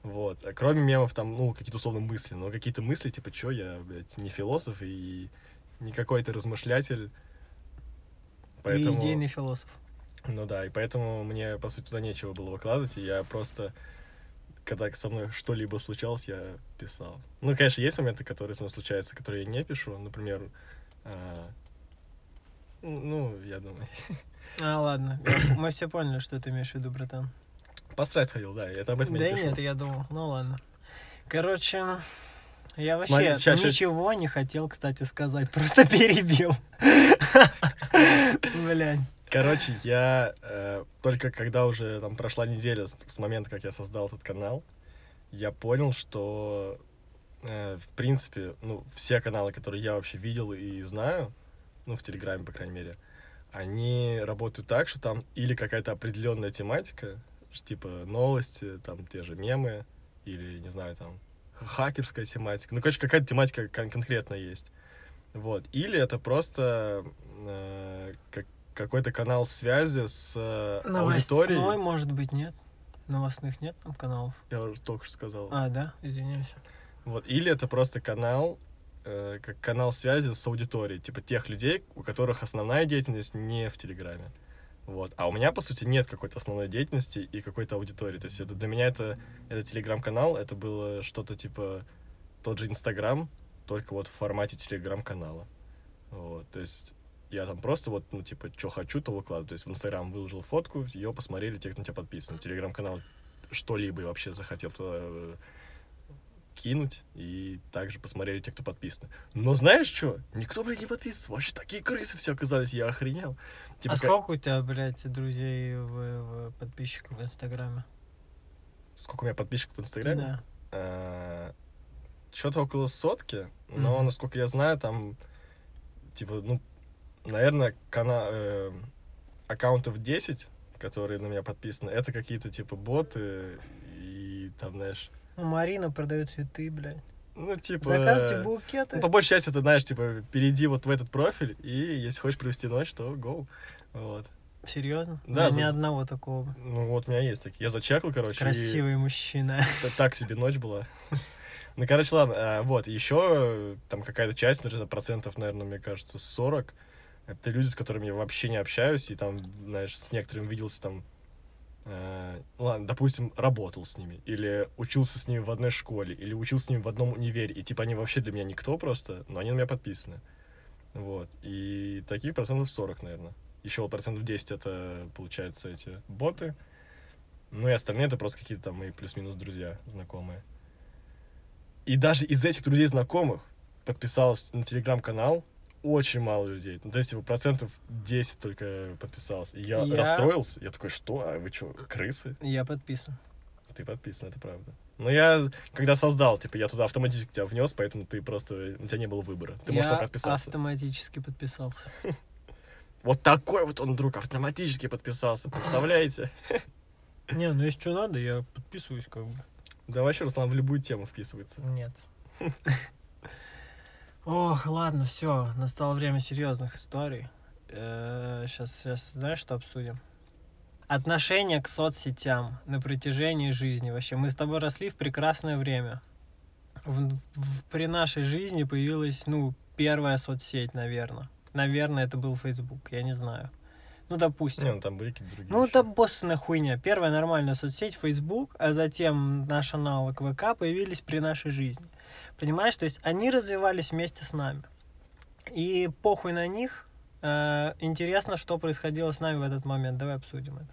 Вот. А кроме мемов, там, ну, какие-то условно мысли. Но какие-то мысли, типа, чё, я, блядь, не философ и не какой-то размышлятель. И идейный философ. Ну да, и поэтому мне, по сути, туда нечего было выкладывать, и я просто, когда со мной что-либо случалось, я писал. Ну, конечно, есть моменты, которые со мной случаются, которые я не пишу, например, а, ну, я думаю, А, ладно. Мы все поняли, что ты имеешь в виду, братан. посрать ходил, да, это об этом я Да не пишу. нет, я думал. Ну, ладно. Короче, я вообще Смотри, щас- ничего не хотел, кстати, сказать. Просто перебил. Блядь. Короче, я э, только когда уже там прошла неделя с, с момента, как я создал этот канал, я понял, что э, в принципе, ну, все каналы, которые я вообще видел и знаю, ну, в Телеграме, по крайней мере, они работают так, что там или какая-то определенная тематика, типа новости, там те же мемы, или, не знаю, там хакерская тематика. Ну, короче, какая-то тематика кон- конкретная есть. Вот. Или это просто э, как- какой-то канал связи с э, аудиторией. Новостной, может быть, нет? Новостных нет там каналов? Я уже только что сказал. А, да? Извиняюсь. Вот. Или это просто канал, э, как канал связи с аудиторией, типа тех людей, у которых основная деятельность не в Телеграме. Вот. А у меня, по сути, нет какой-то основной деятельности и какой-то аудитории. То есть это для меня это, это телеграм-канал, это было что-то типа тот же Инстаграм, только вот в формате телеграм-канала. Вот. То есть я там просто вот, ну, типа, что хочу, то выкладываю. То есть в Инстаграм выложил фотку, ее посмотрели те, кто на тебя подписан. Телеграм-канал что-либо вообще захотел туда э, кинуть, и также посмотрели те, кто подписан. Но знаешь что? Никто, блядь, не подписывается. Вообще такие крысы все оказались, я охренел. Типа, а сколько у тебя, блядь, друзей, в, в подписчиков в Инстаграме? сколько у меня подписчиков в Инстаграме? Да. Э, Что-то около сотки, но, Мгм. насколько я знаю, там, типа, ну, наверное, кана... э, аккаунтов 10, которые на меня подписаны, это какие-то, типа, боты и там, знаешь, Ну, Марина продает цветы, блядь. ну, типа... Заказывайте букеты. Ну, по большей части, ты знаешь, типа, перейди вот в этот профиль, и если хочешь провести ночь, то go. Вот. Серьезно? Да, У меня ни за- одного такого. Ну, вот у меня есть такие. Я зачекал, короче. и Красивый мужчина. т- так себе ночь была. Ну, короче, ладно. а, Вот, еще там какая-то часть, наверное, процентов, наверное, мне кажется, 40. Это люди, с которыми я вообще не общаюсь, и там, знаешь, с некоторыми виделся там, э, ладно, допустим, работал с ними, или учился с ними в одной школе, или учился с ними в одном универе, и типа они вообще для меня никто просто, но они на меня подписаны. Вот. И таких процентов 40, наверное. Еще процентов 10 это, получается, эти боты. Ну и остальные это просто какие-то там мои плюс-минус друзья, знакомые. И даже из этих друзей знакомых подписалось на телеграм-канал очень мало людей. Ну, то есть, типа, процентов 10 только подписалось. И я, Я- расстроился. Я такой, что? А вы что, крысы? Я подписан. Ты подписан, это правда. Но я, когда создал, типа, я туда автоматически тебя внес, поэтому ты просто, у тебя не было выбора. Ты можешь я только отписаться. автоматически подписался. Вот такой вот он, друг, автоматически подписался, представляете? Не, ну если что надо, я подписываюсь как бы. Да вообще, Руслан в любую тему вписывается. Нет. Ох, ладно, все, настало время серьезных историй. Сейчас, сейчас, знаешь, что обсудим? Отношение к соцсетям на протяжении жизни. Вообще, мы с тобой росли в прекрасное время. В- в- при нашей жизни появилась, ну, первая соцсеть, наверное. Наверное, это был Facebook, я не знаю. Ну, допустим. Не, ну там были какие-то другие Ну, еще. это боссная хуйня. Первая нормальная соцсеть Facebook, а затем наш аналог ВК появились при нашей жизни. Понимаешь? То есть они развивались вместе с нами. И похуй на них. Э, интересно, что происходило с нами в этот момент. Давай обсудим это.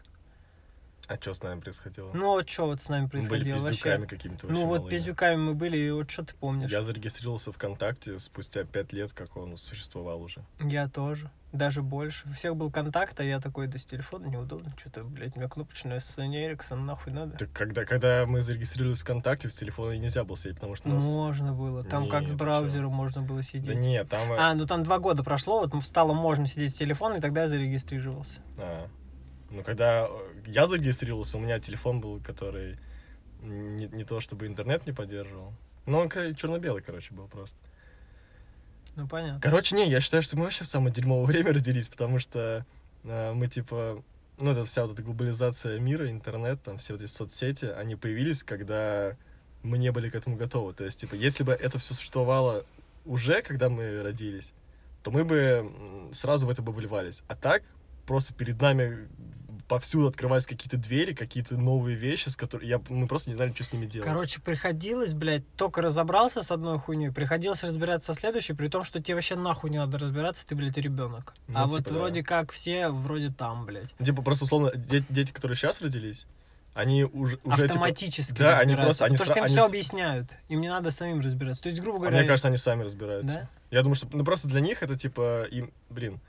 А что с нами происходило? Ну, вот что вот с нами Мы были происходило пиздюками вообще? какими-то вообще Ну, вот малыми. пиздюками мы были, и вот что ты помнишь? Я зарегистрировался ВКонтакте спустя пять лет, как он существовал уже. Я тоже. Даже больше. У всех был контакт, а я такой, да с телефона неудобно. Что-то, блядь, у меня кнопочная Sony Ericsson, нахуй надо. Так когда, когда мы зарегистрировались ВКонтакте, в телефоне нельзя было сидеть, потому что нас... Можно было. Там как Не, с браузером можно было Да сидеть. нет, там... э, А, ну там два года прошло, вот стало можно сидеть с телефона, и тогда я зарегистрировался. а, ну, когда э, я зарегистрировался, у меня телефон был, который не, не то чтобы интернет не поддерживал. Ну, он черно-белый, короче, был просто. Ну, понятно. Короче, не, я считаю, что мы вообще в самое дерьмовое время родились, потому что э, мы, типа, ну, это вся вот эта глобализация мира, интернет, там, все вот эти соцсети, они появились, когда мы не были к этому готовы. То есть, типа, если бы это все существовало уже, когда мы родились, то мы бы сразу в это бы вливались. А так, просто перед нами повсюду открывались какие-то двери, какие-то новые вещи, с которыми я, мы просто не знали, что с ними делать. Короче, приходилось, блядь, только разобрался с одной хуйней, приходилось разбираться со следующей, при том, что тебе вообще нахуй не надо разбираться, ты, блядь, ребенок. Ну, а типа, вот да. вроде как все, вроде там, блядь. Типа, просто, условно, де- дети, которые сейчас родились, они уже, уже типа, Автоматически да, они просто- они потому что им сра- все они с- объясняют, им не надо самим разбираться. То есть, грубо А говоря... мне кажется, они сами разбираются. Да? Я думаю, что ну просто для них это типа им, блин,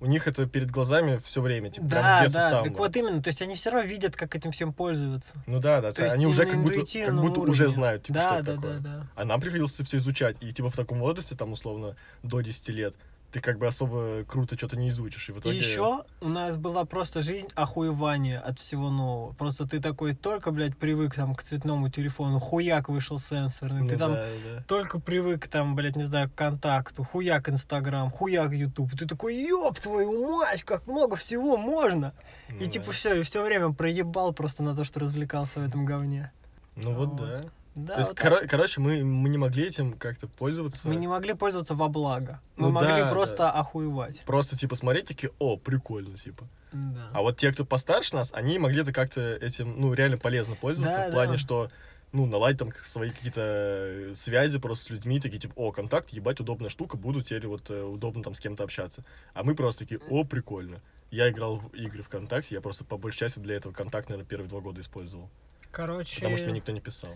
у них это перед глазами все время, типа прям с да, детства да, самого. так вот именно, то есть они все равно видят, как этим всем пользоваться. Ну да, да, То есть они уже как будто, как будто уже знают, типа, да, что это да, такое. да, да. А нам приходилось это все изучать. И типа в таком возрасте, там, условно, до 10 лет, ты как бы особо круто что-то не изучишь. И в И итоге... еще у нас была просто жизнь охуевания от всего нового. Просто ты такой только, блядь, привык там к цветному телефону, хуяк вышел сенсорный, Ну ты там да, да. только привык там, блядь, не знаю, к контакту, хуяк Инстаграм, хуяк Ютуб. Ты такой, ёб твою мать, как много всего можно. Ну и да. типа все, и все время проебал просто на то, что развлекался в этом говне. Ну вот вот. да. Да, То есть, вот коро- короче, мы, мы не могли этим как-то пользоваться. Мы не могли пользоваться во благо. Мы Ну могли да, просто да. охуевать. Просто, типа, смотреть такие, о, прикольно, типа. Да. А вот те, кто постарше нас, они могли это как-то этим, ну, реально полезно пользоваться, Да, в плане, да. что, ну, наладить там свои какие-то э, связи просто с людьми, такие, типа, о, контакт, ебать, удобная штука, буду теперь вот э, удобно там с кем-то общаться. А мы просто такие, о, прикольно. Я играл в игры ВКонтакте, я просто по большей части для этого контакт, наверное, первые два года использовал. Короче... Потому что мне никто не писал.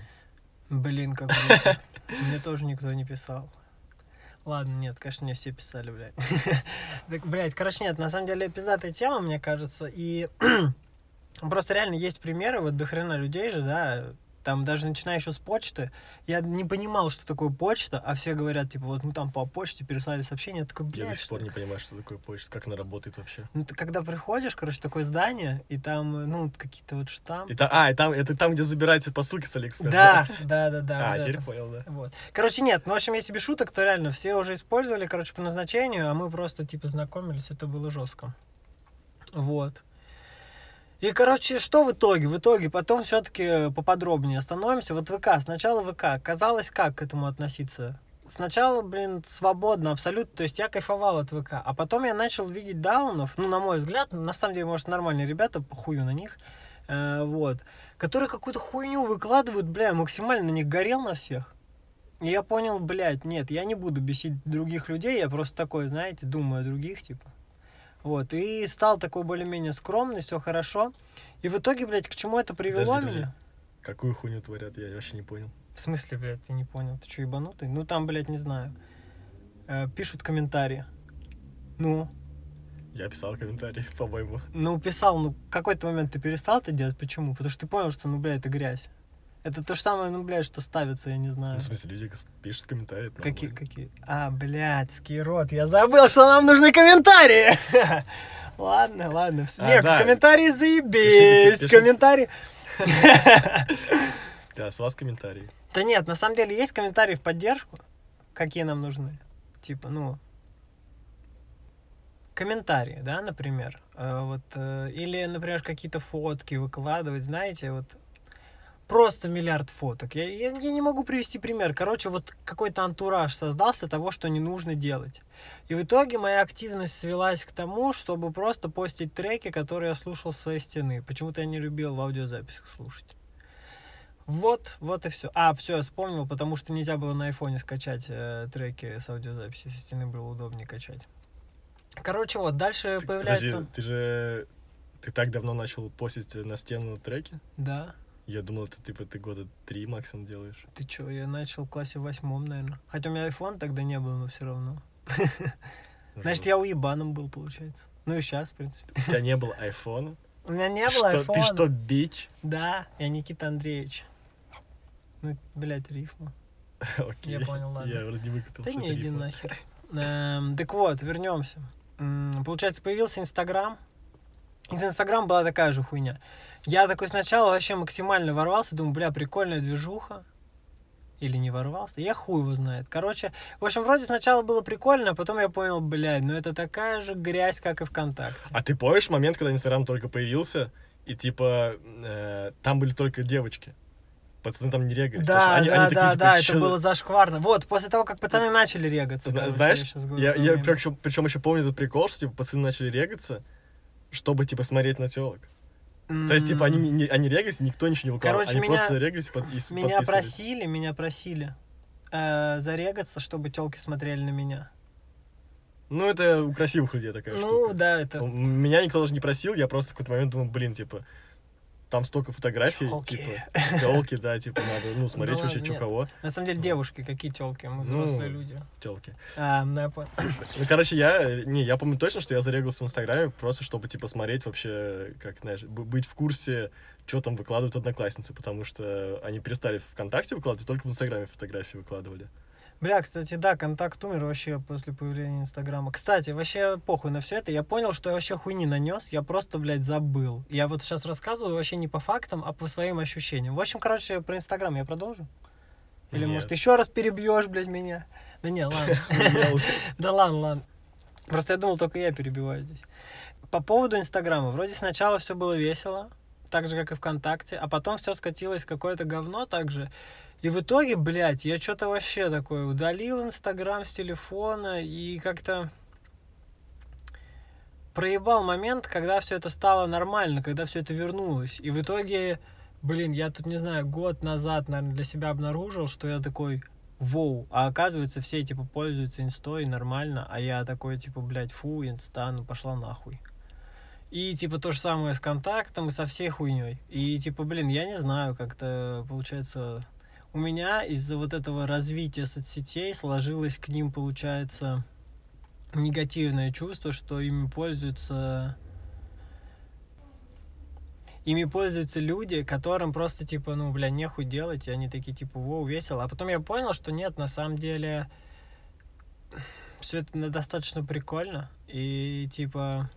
Блин, как грустно. Мне тоже никто не писал. Ладно, нет, конечно, мне все писали, блядь. Так, блядь, короче, нет, на самом деле пиздатая тема, мне кажется, и просто реально есть примеры, вот до хрена людей же, да, там даже начиная еще с почты, я не понимал, что такое почта, а все говорят, типа, вот мы там по почте переслали сообщение, я такой, Я блядь, до сих пор не понимаю, что такое почта, как она работает вообще. Ну, ты когда приходишь, короче, такое здание, и там, ну, какие-то вот штампы. Та- а, и там, это там, где забираются посылки с Алиэкспресс. Да, да, да, да. А, вот теперь это. понял, да. Вот. Короче, нет, ну, в общем, если без шуток, то реально все уже использовали, короче, по назначению, а мы просто, типа, знакомились, это было жестко. Вот. И, короче, что в итоге? В итоге потом все-таки поподробнее остановимся. Вот ВК, сначала ВК. Казалось, как к этому относиться? Сначала, блин, свободно абсолютно, то есть я кайфовал от ВК, а потом я начал видеть даунов, ну, на мой взгляд, на самом деле, может, нормальные ребята, похую на них, э, вот, которые какую-то хуйню выкладывают, бля, максимально на них горел на всех. И я понял, блядь, нет, я не буду бесить других людей, я просто такой, знаете, думаю о других, типа. Вот, и стал такой более-менее скромный, все хорошо. И в итоге, блядь, к чему это привело Подожди, меня? Какую хуйню творят, я вообще не понял. В смысле, блядь, ты не понял? Ты что, ебанутый? Ну, там, блядь, не знаю. Э, пишут комментарии. Ну, Я писал комментарий, по-моему. ну, писал, ну, в какой-то момент ты перестал это делать. Почему? Потому что ты понял, что, ну, блядь, это грязь. Это то же самое, ну, блядь, что ставится, я не Ну, знаю. в смысле, люди пишут комментарии. Какие, нормально. какие? А, блядский рот, я забыл, что нам нужны комментарии! Ладно, ладно, все. А, Не, да. комментарии заебись, Пишите, пишите. комментарии. Да, с вас комментарии. Да нет, на самом деле есть комментарии в поддержку, какие нам нужны. Типа, ну, комментарии, да, например. Э, вот, э, или, например, какие-то фотки выкладывать, знаете, вот просто миллиард фоток. Я, я, я не могу привести пример. Короче, вот какой-то антураж создался того, что не нужно делать. И в итоге моя активность свелась к тому, чтобы просто постить треки, которые я слушал с своей стены. Почему-то я не любил в аудиозаписях слушать. Вот, вот и все. А, все, я вспомнил, потому что нельзя было на айфоне скачать э, треки с аудиозаписи, со стены было удобнее качать. Короче, вот, дальше Ты- появляется... Подожди, ты же... Ты так давно начал постить на стену треки? Да. Я думал, это типа ты года три максимум делаешь. Ты чё, я начал в классе восьмом, наверное. Хотя у меня iPhone тогда не было, но все равно. Значит, я уебаном был, получается. Ну и сейчас, в принципе. У тебя не было айфона? У меня не было айфона. Ты что, бич? Да, я Никита Андреевич. Ну, блядь, рифма. Окей. Я понял, ладно. Я вроде выкупил, Да не, иди нахер. Эм, Так вот, вернемся. Получается, появился Инстаграм. Из Инстаграма была такая же хуйня. Я такой сначала вообще максимально ворвался, думаю, бля, прикольная движуха. Или не ворвался, я хуй его знает. Короче, в общем, вроде сначала было прикольно, а потом я понял, блядь, ну это такая же грязь, как и ВКонтакте. А ты помнишь момент, когда Инстаграм только появился, и типа э, там были только девочки? Пацаны там не регались. Да, они- да, они такие, да, типа, да, «Чё это было зашкварно. Вот, после того, как пацаны начали регаться. Зна- короче, знаешь, Я, я время. причем, причем еще помню этот прикол, что типа пацаны начали регаться, чтобы типа смотреть на телок. То есть, типа, они, не, они регались, никто ничего не выкладывал. Короче, они меня- просто регались под- и Меня просили, меня просили э, зарегаться, чтобы телки смотрели на меня. Ну, это у красивых людей такая ну, штука. да, это... Меня никто даже не просил, я просто в какой-то момент думал, блин, типа, там столько фотографий, Тёлки. типа, телки, да, типа, надо, ну, смотреть Да вообще, ладно, что нет. кого, На самом деле, девушки, какие телки, мы Ну, взрослые люди. телки. А, ну, я понял. Ну, короче, я, не, я помню точно, что я зарегался в Инстаграме, просто чтобы, типа, смотреть вообще, как, знаешь, быть в курсе, что там выкладывают одноклассницы, потому что они перестали ВКонтакте выкладывать, только в Инстаграме фотографии выкладывали. Бля, кстати, да, контакт умер вообще после появления Инстаграма. Кстати, вообще похуй на все это. Я понял, что я вообще хуйни нанес, я просто, блядь, забыл. Я вот сейчас рассказываю вообще не по фактам, а по своим ощущениям. В общем, короче, про Инстаграм я продолжу? Или, Нет. может, еще раз перебьешь, блядь, меня? Да не, ладно. Да ладно, ладно. Просто я думал, только я перебиваю здесь. По поводу Инстаграма. Вроде сначала все было весело, так же, как и ВКонтакте, а потом все скатилось в какое-то говно также. И в итоге, блядь, я что-то вообще такое удалил Инстаграм с телефона и как-то проебал момент, когда все это стало нормально, когда все это вернулось. И в итоге, блин, я тут, не знаю, год назад, наверное, для себя обнаружил, что я такой, воу, а оказывается все, типа, пользуются инстой нормально, а я такой, типа, блядь, фу, инста, ну пошла нахуй. И, типа, то же самое с контактом и со всей хуйней. И, типа, блин, я не знаю, как-то, получается, у меня из-за вот этого развития соцсетей сложилось к ним, получается, негативное чувство, что ими пользуются ими пользуются люди, которым просто типа, ну, бля, нехуй делать, и они такие типа, воу, весело. А потом я понял, что нет, на самом деле все это достаточно прикольно, и типа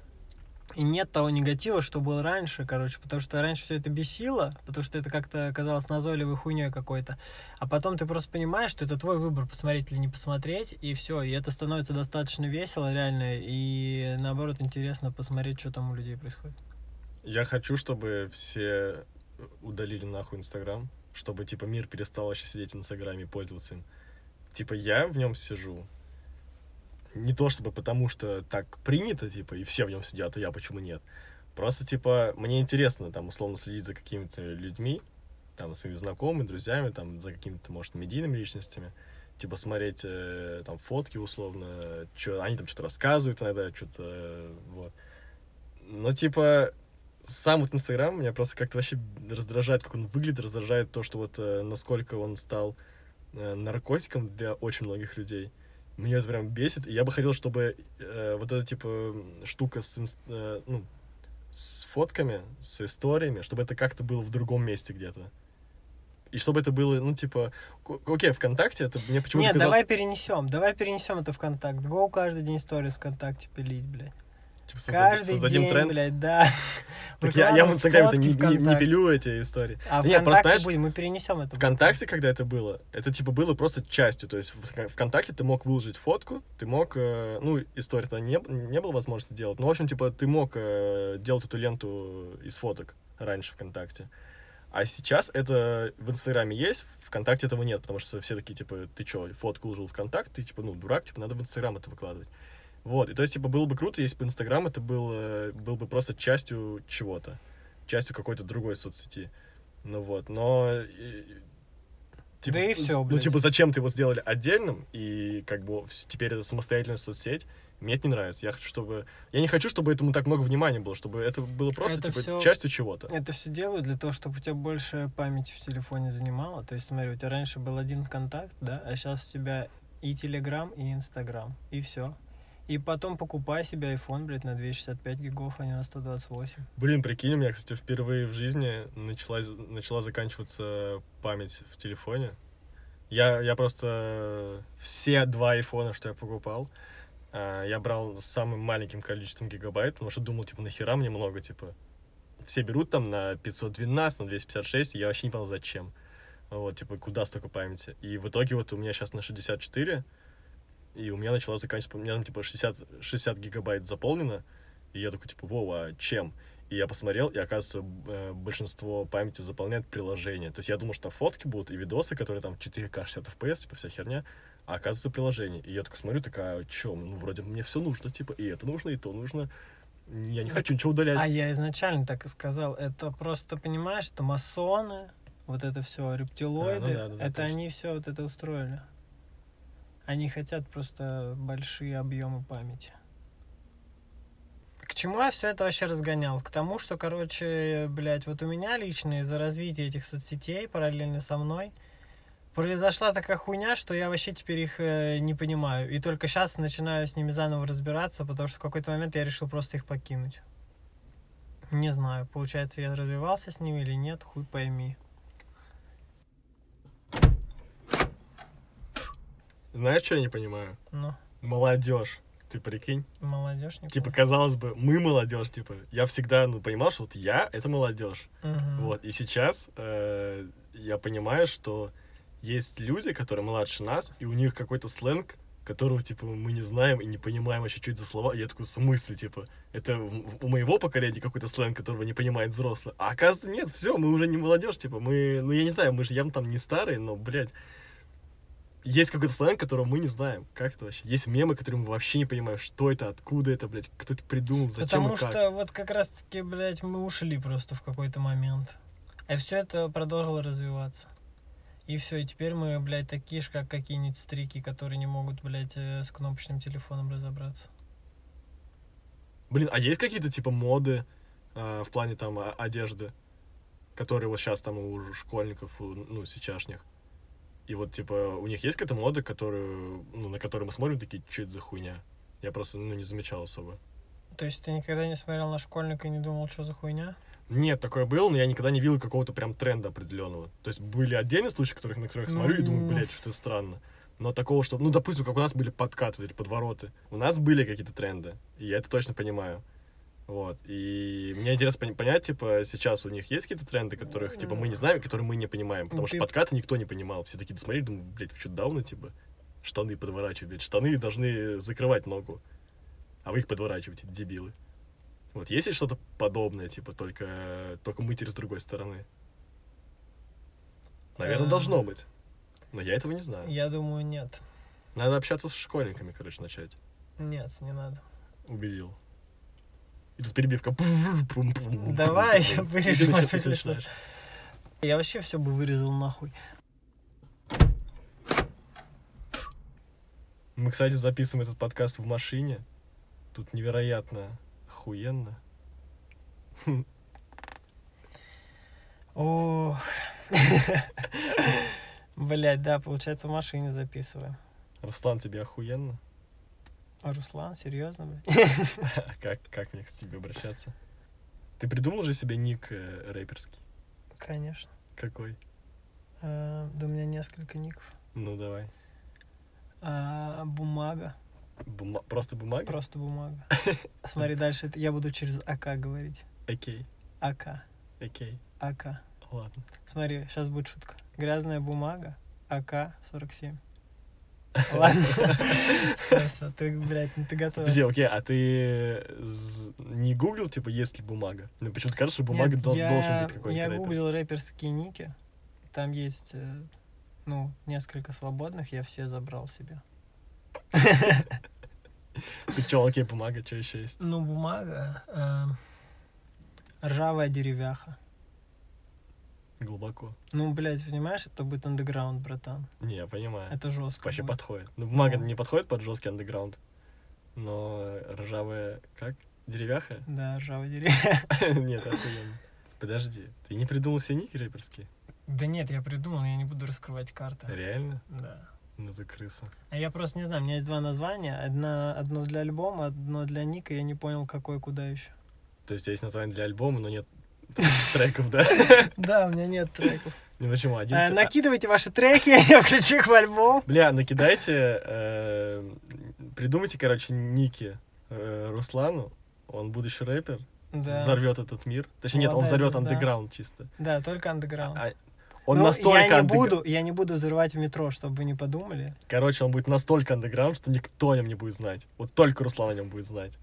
и нет того негатива, что был раньше, короче, потому что раньше все это бесило, потому что это как-то казалось назойливой хуйней какой-то. А потом ты просто понимаешь, что это твой выбор, посмотреть или не посмотреть, и все. И это становится достаточно весело, реально, и наоборот интересно посмотреть, что там у людей происходит. Я хочу, чтобы все удалили нахуй Инстаграм, чтобы, типа, мир перестал вообще сидеть в Инстаграме и пользоваться им. Типа, я в нем сижу. Не то чтобы потому, что так принято, типа, и все в нем сидят, а я почему нет. Просто, типа, мне интересно, там, условно, следить за какими-то людьми, там, своими знакомыми, друзьями, там, за какими-то, может, медийными личностями. Типа, смотреть, э, там, фотки, условно, что они там что-то рассказывают иногда, что-то, э, вот. Но, типа, сам вот Инстаграм меня просто как-то вообще раздражает, как он выглядит, раздражает то, что вот э, насколько он стал э, наркотиком для очень многих людей. Меня это прям бесит, и я бы хотел, чтобы э, вот эта, типа, штука с, э, ну, с фотками, с историями, чтобы это как-то было в другом месте где-то. И чтобы это было, ну, типа, окей, ВКонтакте, это мне почему-то Нет, казалось... давай перенесем, давай перенесем это в контакт. Гоу каждый день сторис ВКонтакте пилить, блядь. Типа, создадим, Каждый создадим день, тренд. блядь, да. Так я, я в Инстаграме-то не, не- не пилю эти истории. А Нет, просто, ВКонтакте знаешь, будем, мы перенесем это. ВКонтакте, когда это было, это типа было просто частью. То есть в Вк- ВКонтакте ты мог выложить фотку, ты мог, э, ну, истории то не, не было возможности делать. Но, в общем, типа, ты мог э, делать эту ленту из фоток раньше ВКонтакте. А сейчас это в Инстаграме есть, ВКонтакте этого нет, потому что все такие, типа, ты чё, фотку выложил ВКонтакт, ты, типа, ну, дурак, типа, надо в Инстаграм это выкладывать. Вот, и то есть, типа, было бы круто, если бы Инстаграм это был, э, был бы просто частью чего-то, частью какой-то другой соцсети. Ну вот, но... э, Да и всё, Ну, блядь. типа, зачем-то его сделали отдельным, и как бы теперь это самостоятельная соцсеть, мне это не нравится. Я хочу, чтобы... Я не хочу, чтобы этому так много внимания было, чтобы это было просто, Это типа, всё- частью чего-то. Это все делают для того, чтобы у тебя больше памяти в телефоне занимало. То есть, смотри, у тебя раньше был один контакт, да, а сейчас у тебя и Телеграм, и Инстаграм, и все. И потом покупай себе iPhone, блядь, на 265 гигов, а не на 128. Блин, прикинь, у меня, кстати, впервые в жизни начала, начала заканчиваться память в телефоне. Я, я просто все два айфона, что я покупал, а, я брал с самым маленьким количеством гигабайт, потому что думал, типа, нахера мне много, типа. Все берут там на 512, на 256, и я вообще не понял, зачем. Вот, типа, куда столько памяти. И в итоге вот у меня сейчас на 64, и у меня начала заканчиваться, у меня там, типа, 60, 60 гигабайт заполнено, и я такой, типа, Вова, а чем? И я посмотрел, и оказывается, э, большинство памяти заполняет приложение. То есть я думал, что там фотки будут и видосы, которые там 4К 60 FPS, типа вся херня, а оказывается приложение. И я такой смотрю, такая, чё, ну вроде мне все нужно, типа, и это нужно, и то нужно. Я не хочу ничего удалять. А я изначально так и сказал. Это просто, понимаешь, это масоны, вот это все, рептилоиды, А, ну да, да, да, это точно. они все вот это устроили. Они хотят просто большие объемы памяти. К чему я все это вообще разгонял? К тому, что, короче, блядь, вот у меня лично из-за развития этих соцсетей параллельно со мной произошла такая хуйня, что я вообще теперь их э, не понимаю. И только сейчас начинаю с ними заново разбираться, потому что в какой-то момент я решил просто их покинуть. Не знаю, получается, я развивался с ними или нет, хуй пойми. Знаешь, что я не понимаю? Ну, Молодежь. Ты прикинь? молодежь не Типа, казалось бы, мы молодежь, типа, я всегда, ну, понимал, что вот я — это молодежь. Мгм. Вот, и сейчас э, я понимаю, что есть люди, которые младше нас, и у них какой-то сленг, которого, типа, мы не знаем и не понимаем вообще, что это за слова. И я такой, в смысле, типа, это у моего поколения какой-то сленг, которого не понимает взрослый. А оказывается, нет, все, мы уже не молодежь, типа, мы, ну, я не знаю, мы же явно там не старые, но, блядь, есть какой-то сленг, которого мы не знаем. Как это вообще? Есть мемы, которые мы вообще не понимаем, что это, откуда это, блядь, кто это придумал, зачем Потому и как. что вот как раз-таки, блядь, мы ушли просто в какой-то момент. И все это продолжило развиваться. И все, и теперь мы, блядь, такие же, как какие-нибудь стрики, которые не могут, блядь, э, с кнопочным телефоном разобраться. Блин, а есть какие-то типа моды э, в плане там одежды, которые вот сейчас там у школьников, у, ну, сейчасшних? И вот, типа, у них есть какая-то мода, которую, ну, на которую мы смотрим, такие, что это за хуйня? Я просто, ну, не замечал особо. То есть ты никогда не смотрел на школьника и не думал, что за хуйня? Нет, такое было, но я никогда не видел какого-то прям тренда определенного. То есть были отдельные случаи, которых, на которых я смотрю и думаю, Ну. блядь, что-то странно. Но такого, что, ну, допустим, как у нас были подкаты или подвороты, у нас были какие-то тренды, и я это точно понимаю. Вот, и мне интересно понять, типа, сейчас у них есть какие-то тренды, которых, типа, мы не знаем, которые мы не понимаем, потому что Ты- подкаты никто не понимал. Все такие смотрели, думаю, блядь, вы что, дауны, типа? Штаны подворачивать, блядь, штаны должны закрывать ногу, а вы их подворачиваете, дебилы. Вот, есть ли что-то подобное, типа, только, только мытье с другой стороны? Наверное, Эм. должно быть. Но я этого не знаю. Я думаю, нет. Надо общаться с школьниками, короче, начать. Нет, не надо. Убедил. И тут перебивка. Давай, вырежем это начинаешь. Я вообще все бы вырезал нахуй. Мы, кстати, записываем этот подкаст в машине. Тут невероятно охуенно. Ох. Блять, да, получается, в машине записываем. Руслан, тебе охуенно? А Руслан, серьезно, блядь? Как, как мне к тебе обращаться? Ты придумал же себе ник э, рэперский? Конечно. Какой? А, да у меня несколько ников. Ну, давай. А, бумага. Бума- Просто бумага? Просто бумага. Смотри, дальше это я буду через АК говорить. Окей, АК. окей. АК. Ладно. Смотри, сейчас будет шутка. Грязная бумага. АК-47. Ладно. Всё, ты, блядь, ну ты готов. Подожди, окей, а ты не гуглил, типа, есть ли бумага? Мне почему-то кажется, что бумага должен быть какой-то Я гуглил рэперские ники. Там есть, э, ну, несколько свободных, я все забрал себе. Ты чё, окей, бумага, что еще есть? Ну, бумага. э, ржавая деревяха. Глубоко. Ну, блядь, понимаешь, это будет андеграунд, братан. Не, я понимаю. Это жестко. Вообще будет. подходит. Ну, бумага Ну. не подходит под жесткий андеграунд, но ржавая, как? Деревяха? Да, ржавая деревяха. Нет, охуенно. Подожди, ты не придумал себе ники рэперские? Да нет, я придумал, я не буду раскрывать карты. Реально? Да. Ну ты крыса. А я просто не знаю, у меня есть два названия. Одно, одно для альбома, одно для ника. Я не понял, какой куда еще. То есть есть название для альбома, но нет треков, да? Да, у меня нет треков. Ну почему? Один... А, Накидывайте ваши треки, я включу их в альбом. Бля, накидайте, э, придумайте, короче, ники э, Руслану, он будущий рэпер, Да. взорвет этот мир. Точнее, нет, он взорвет андеграунд чисто. Да, только андеграунд. А- Он Ну, настолько я не андег- буду, я не буду взрывать в метро, чтобы вы не подумали. Короче, он будет настолько андеграунд, что никто о нем не будет знать. Вот только Руслан о нем будет знать.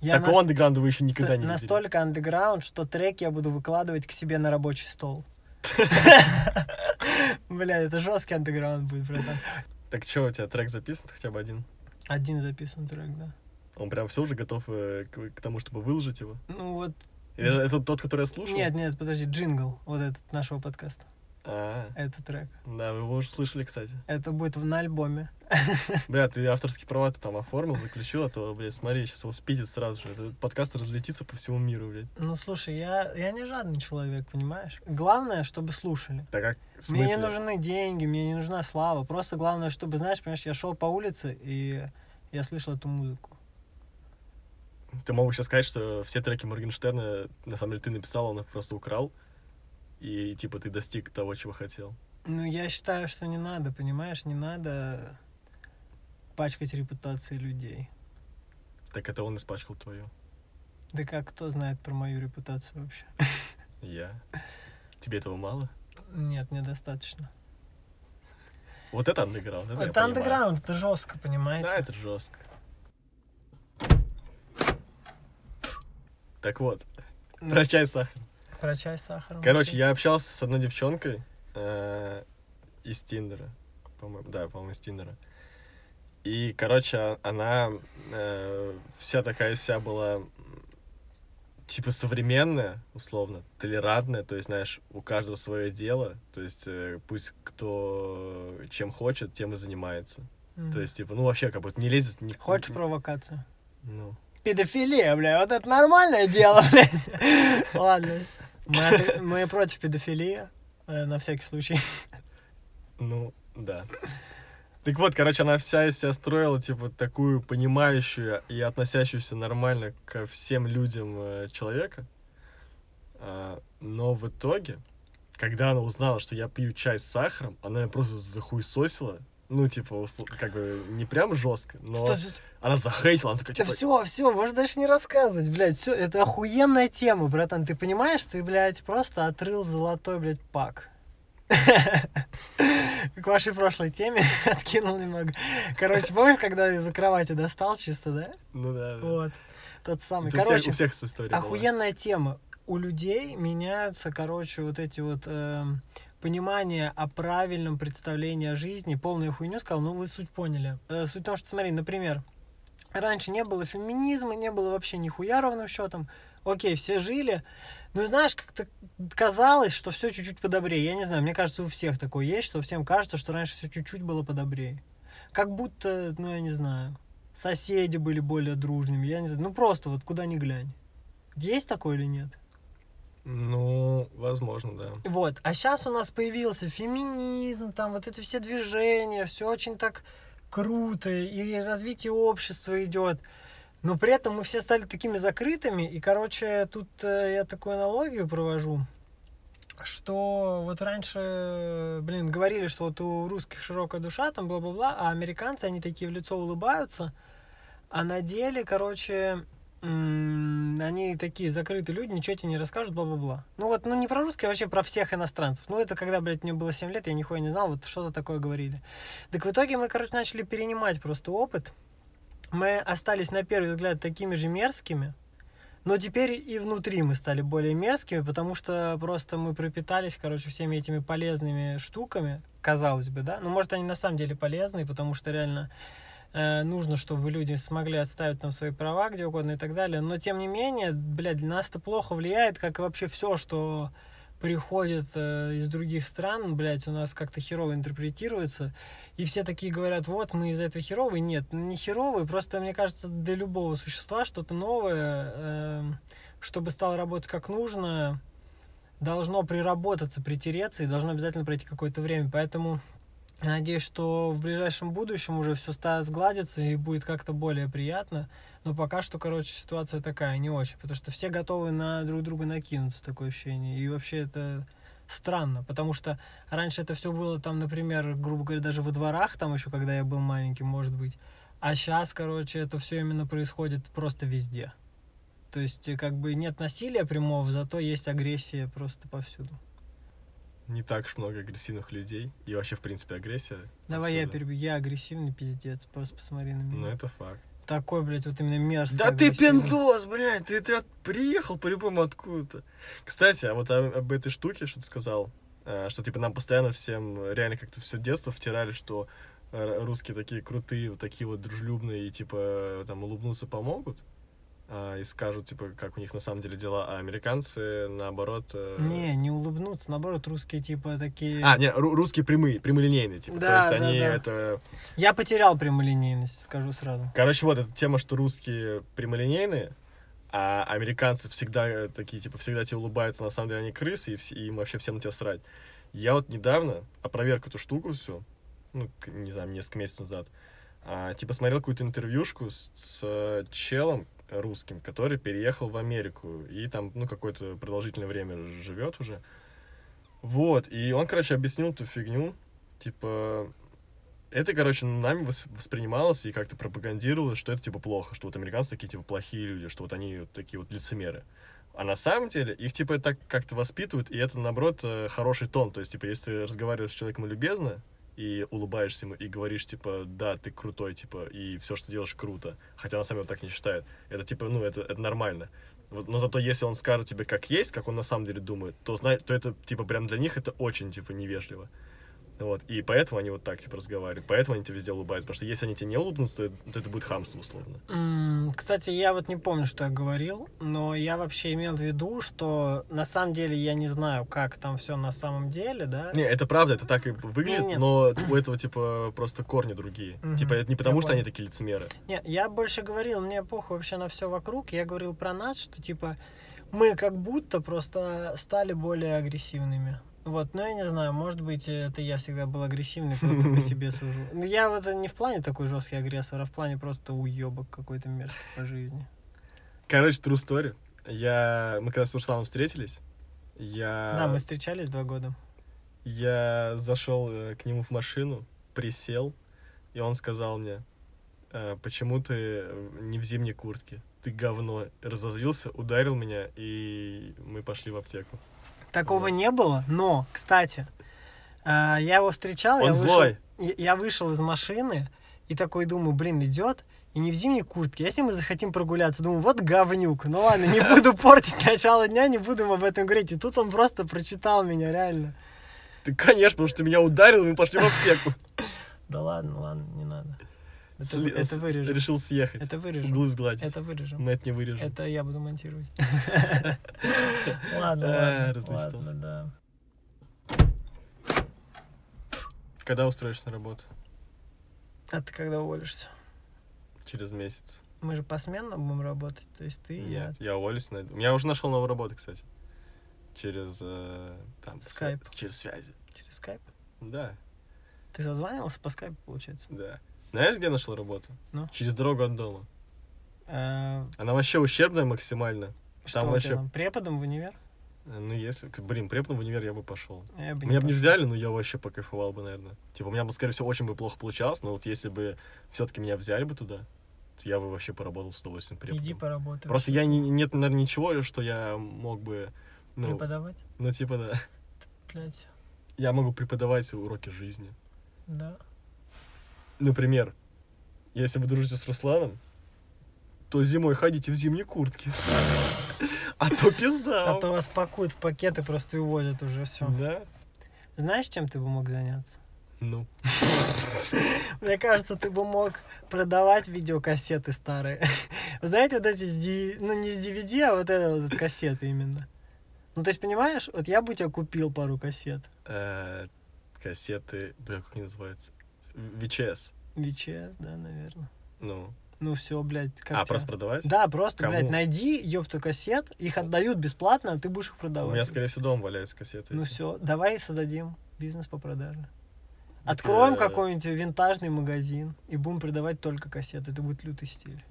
Я Такого нас- андеграунда вы еще никогда не видели. настолько андеграунд, что треки я буду выкладывать к себе на рабочий стол. Бля, это жесткий андеграунд будет, братан. Так что, у тебя трек записан хотя бы один? Один записан трек, да. Он прям все уже готов э, к, к тому, чтобы выложить его? Ну вот, Или это, это тот, который я слушал? нет, нет, подожди, джингл, вот этот нашего подкаста. А, Это трек. да, вы его уже слышали, кстати. Это будет в- на альбоме. Бля, ты авторские права ты там оформил, заключил, а то, блядь, смотри, сейчас его спидит сразу же. Этот подкаст разлетится по всему миру, блядь. Ну слушай, я, я не жадный человек, понимаешь? Главное, чтобы слушали. Так как, Мне не нужны деньги, мне не нужна слава. Просто главное, чтобы, знаешь, понимаешь, я шел по улице и я слышал эту музыку. Ты мог бы сейчас сказать, что все треки Моргенштерна, на самом деле, ты написал, он их просто украл, и, типа, ты достиг того, чего хотел. Ну, я считаю, что не надо, понимаешь, не надо пачкать репутации людей. Так это он испачкал твою. Да как кто знает про мою репутацию вообще? Я. Тебе этого мало? Нет, недостаточно. Вот это андеграунд, это, Это андеграунд, это жестко, понимаете? Да, это жестко. Так вот, Ну, про чай с сахаром. Про чай с сахаром. Короче, я общался с одной девчонкой э, из Тиндера. По-моему, да, по-моему, из Тиндера. И, короче, она э, вся такая вся была типа современная, условно, толерантная, то есть, знаешь, у каждого свое дело, то есть э, пусть кто чем хочет, тем и занимается. Мгм. То есть, типа, ну вообще, как будто не лезет... Ни... Хочешь провокацию? Ну, Педофилия, бля, вот это нормальное дело, блядь. Ладно. Мы, от- мы против педофилии, э, на всякий случай. Ну, да. Так вот, короче, она вся из себя строила, типа, такую понимающую и относящуюся нормально ко всем людям э, человека. А, но в итоге, когда она узнала, что я пью чай с сахаром, она меня просто захуесосила. Ну, типа, как бы, не прям жестко, но Что- она захейтила, она такая, Да типа, все, все, можешь дальше не рассказывать, блядь, все, это охуенная тема, братан, ты понимаешь, ты, блядь, просто отрыл золотой, блядь, пак. К вашей прошлой теме откинул немного. Короче, помнишь, когда из-за кровати достал чисто, да? ну да, да. Вот. Тот самый. Это у всех- Короче, у всех эта история была. охуенная тема. У людей меняются, короче, вот эти вот эм, понимания о правильном представлении о жизни. Полную хуйню сказал, ну вы суть поняли. Э, суть в том, что, смотри, например, раньше не было феминизма, не было вообще нихуя ровным счетом. Окей, все жили. Ну знаешь, как-то казалось, что все чуть-чуть подобрее. Я не знаю, мне кажется, у всех такое есть, что всем кажется, что раньше все чуть-чуть было подобрее. Как будто, ну я не знаю, соседи были более дружными. Я не знаю, ну просто вот куда ни глянь. Есть такое или нет? Ну, возможно, да. Вот, а сейчас у нас появился феминизм, там вот это все движения, все очень так круто, и развитие общества идет. Но при этом мы все стали такими закрытыми, и, короче, тут э, я такую аналогию провожу, что вот раньше, блин, говорили, что вот у русских широкая душа, там бла-бла-бла, а американцы, они такие в лицо улыбаются, а на деле, короче, они такие закрытые люди, ничего тебе не расскажут, бла-бла-бла. Ну вот, ну не про русских, а вообще про всех иностранцев. Ну это когда, блядь, мне было 7 лет, я нихуя не знал, вот что-то такое говорили. Так в итоге мы, короче, начали перенимать просто опыт. Мы остались на первый взгляд такими же мерзкими, но теперь и внутри мы стали более мерзкими, потому что просто мы пропитались, короче, всеми этими полезными штуками, казалось бы, да. Ну, может, они на самом деле полезные, потому что реально нужно, чтобы люди смогли отставить там свои права где угодно и так далее. Но, тем не менее, блядь, для нас это плохо влияет, как и вообще все, что приходит э, из других стран, блядь, у нас как-то херово интерпретируется. И все такие говорят, вот, мы из-за этого херовые. Нет, не херовые, просто, мне кажется, для любого существа что-то новое, э, чтобы стало работать как нужно, должно приработаться, притереться и должно обязательно пройти какое-то время. Поэтому я надеюсь, что в ближайшем будущем уже все сгладится и будет как-то более приятно. Но пока что, короче, ситуация такая, не очень. Потому что все готовы на друг друга накинуться, такое ощущение. И вообще это странно, потому что раньше это все было там, например, грубо говоря, даже во дворах, там еще, когда я был маленький, может быть. А сейчас, короче, это все именно происходит просто везде. То есть, как бы нет насилия прямого, зато есть агрессия просто повсюду. Не так уж много агрессивных людей. И вообще, в принципе, агрессия. Давай я повсюду. перебью. Я агрессивный пиздец, просто посмотри на меня. Ну, это факт. Такой, блядь, вот именно мерзкий. Да ты пиндос, блядь, ты, ты от- приехал по-любому откуда-то. Кстати, а вот о- об этой штуке, что ты сказал, э, что типа нам постоянно всем реально как-то все детство втирали, что э, русские такие крутые, вот такие вот дружелюбные, и типа там улыбнуться помогут, и скажут, типа, как у них на самом деле дела, а американцы, наоборот... э, Не, не улыбнуться, наоборот, русские типа такие... А, не, ру- русские прямые, прямолинейные, типа. Да, То есть да, они да. это... Я потерял прямолинейность, скажу сразу. Короче, вот эта тема, что русские прямолинейные, а американцы всегда э, такие, типа, всегда тебе улыбаются, на самом деле они крысы, и, вс- и им вообще всем на тебя срать. Я вот недавно опроверг эту штуку всю, ну, не знаю, несколько месяцев назад, а, типа, смотрел какую-то интервьюшку с, с, э, челом русским, который переехал в Америку, и там, ну, какое-то продолжительное время живет уже. Вот, и он, короче, объяснил эту фигню, типа, это, короче, нами вос- воспринималось и как-то пропагандировалось, что это, типа, плохо, что вот американцы такие, типа, плохие люди, что вот они вот такие вот лицемеры. А на самом деле их, типа, так как-то воспитывают, и это, наоборот, э, хороший тон. То есть, типа, если ты разговариваешь с человеком любезно, и улыбаешься ему, и говоришь, типа, да, ты крутой, типа, и все, что делаешь, круто. Хотя на самом деле он так не считает. Это, типа, ну, это, это нормально. Вот, но зато если он скажет тебе, как есть, как он на самом деле думает, то, знай, то это, типа, прям для них это очень, типа, невежливо. Вот, и поэтому они вот так, типа, разговаривают, поэтому они тебе везде улыбаются, потому что если они тебе не улыбнутся, то, это- то это будет хамство, условно. Кстати, я вот не помню, что я говорил, но я вообще имел в виду, что на самом деле я не знаю, как там все на самом деле, да? Не, это правда, это так и выглядит, Не-не. но у этого, типа, просто корни другие. Мгм, Типа, это не потому, я что они такие лицемеры. Не, я больше говорил, мне похуй вообще на все вокруг. Я говорил про нас, что типа мы как будто просто стали более агрессивными. Вот, но я не знаю, может быть, это я всегда был агрессивный, просто по себе сужу. Ну, Я вот не в плане такой жесткий агрессор, а в плане просто уебок какой-то мерзкий по жизни. Короче, true story. Я... Мы когда с Русланом встретились, я... Да, мы встречались два года. Я зашел э, к нему в машину, присел, и он сказал мне, «Э, почему ты не в зимней куртке? Ты говно. Разозлился, ударил меня, и мы пошли в аптеку. Такого не было, но, кстати, а, я его встречал, Он я вышел, злой. я я вышел из машины и такой думаю, блин, идет, и не в зимней куртке. Если мы захотим прогуляться, думаю, вот говнюк. Ну ладно, не буду портить начало дня, не буду об этом говорить. И тут он просто прочитал меня, реально. Ты, конечно, потому что ты меня ударил, и мы пошли в аптеку. Да ладно, ладно, не надо. Это, Сли- это вырежем. Решил съехать. Это вырежем. Углы сгладить. Это вырежем. Мы это не вырежем. Это я буду монтировать. Ладно, А, ладно, да. Когда устроишься на работу? А ты когда уволишься? Через месяц. Мы же посменно будем работать, то есть ты и я. Нет, я уволюсь. найду. Я уже нашел новую работу, кстати. Через э, там Скайп. через связи. Через скайп. Да, Ты созванивался по скайпу, получается? да. Знаешь, где я нашел работу? Ну? Через дорогу от дома. Э, Она вообще ущербная максимально. Что Там вообще- там, преподом в универ? Э, Ну, если... Блин, преподом в универ я бы пошел. Я бы Меня бы не взяли, но я вообще покайфовал бы, наверное. Типа, у меня бы, скорее всего, очень бы плохо получалось, но вот если бы все-таки меня взяли бы туда, я бы вообще поработал с удовольствием преподом. Иди поработай. Просто я не, нет, наверное, ничего, что я мог бы, ну, Преподавать? ну, типа, да, Блять, я могу преподавать уроки жизни. да. Например, если вы дружите с Русланом, то зимой ходите в зимней куртке. А то пизда. А то вас пакуют в пакеты просто и увозят уже все. Да? Знаешь, чем ты бы мог заняться? Ну. Мне кажется, ты бы мог продавать видеокассеты старые. Знаете, вот эти, с ну не с DVD, а вот это вот кассеты именно. Ну, то есть, понимаешь, вот я бы у тебя купил пару кассет. Э, Кассеты, бля, как они называются? В- VHS. VHS, да, наверное. Ну. Ну все, блядь, как А, тебя? просто продавать? Да, просто, Кому? блядь, найди, ёпту, кассет, их отдают бесплатно, а ты будешь их У продавать. меня, скорее всего, дома валяются кассеты. Ну все, давай создадим бизнес по продаже. Откроем э, какой-нибудь винтажный магазин и будем продавать только кассеты. Это будет лютый стиль.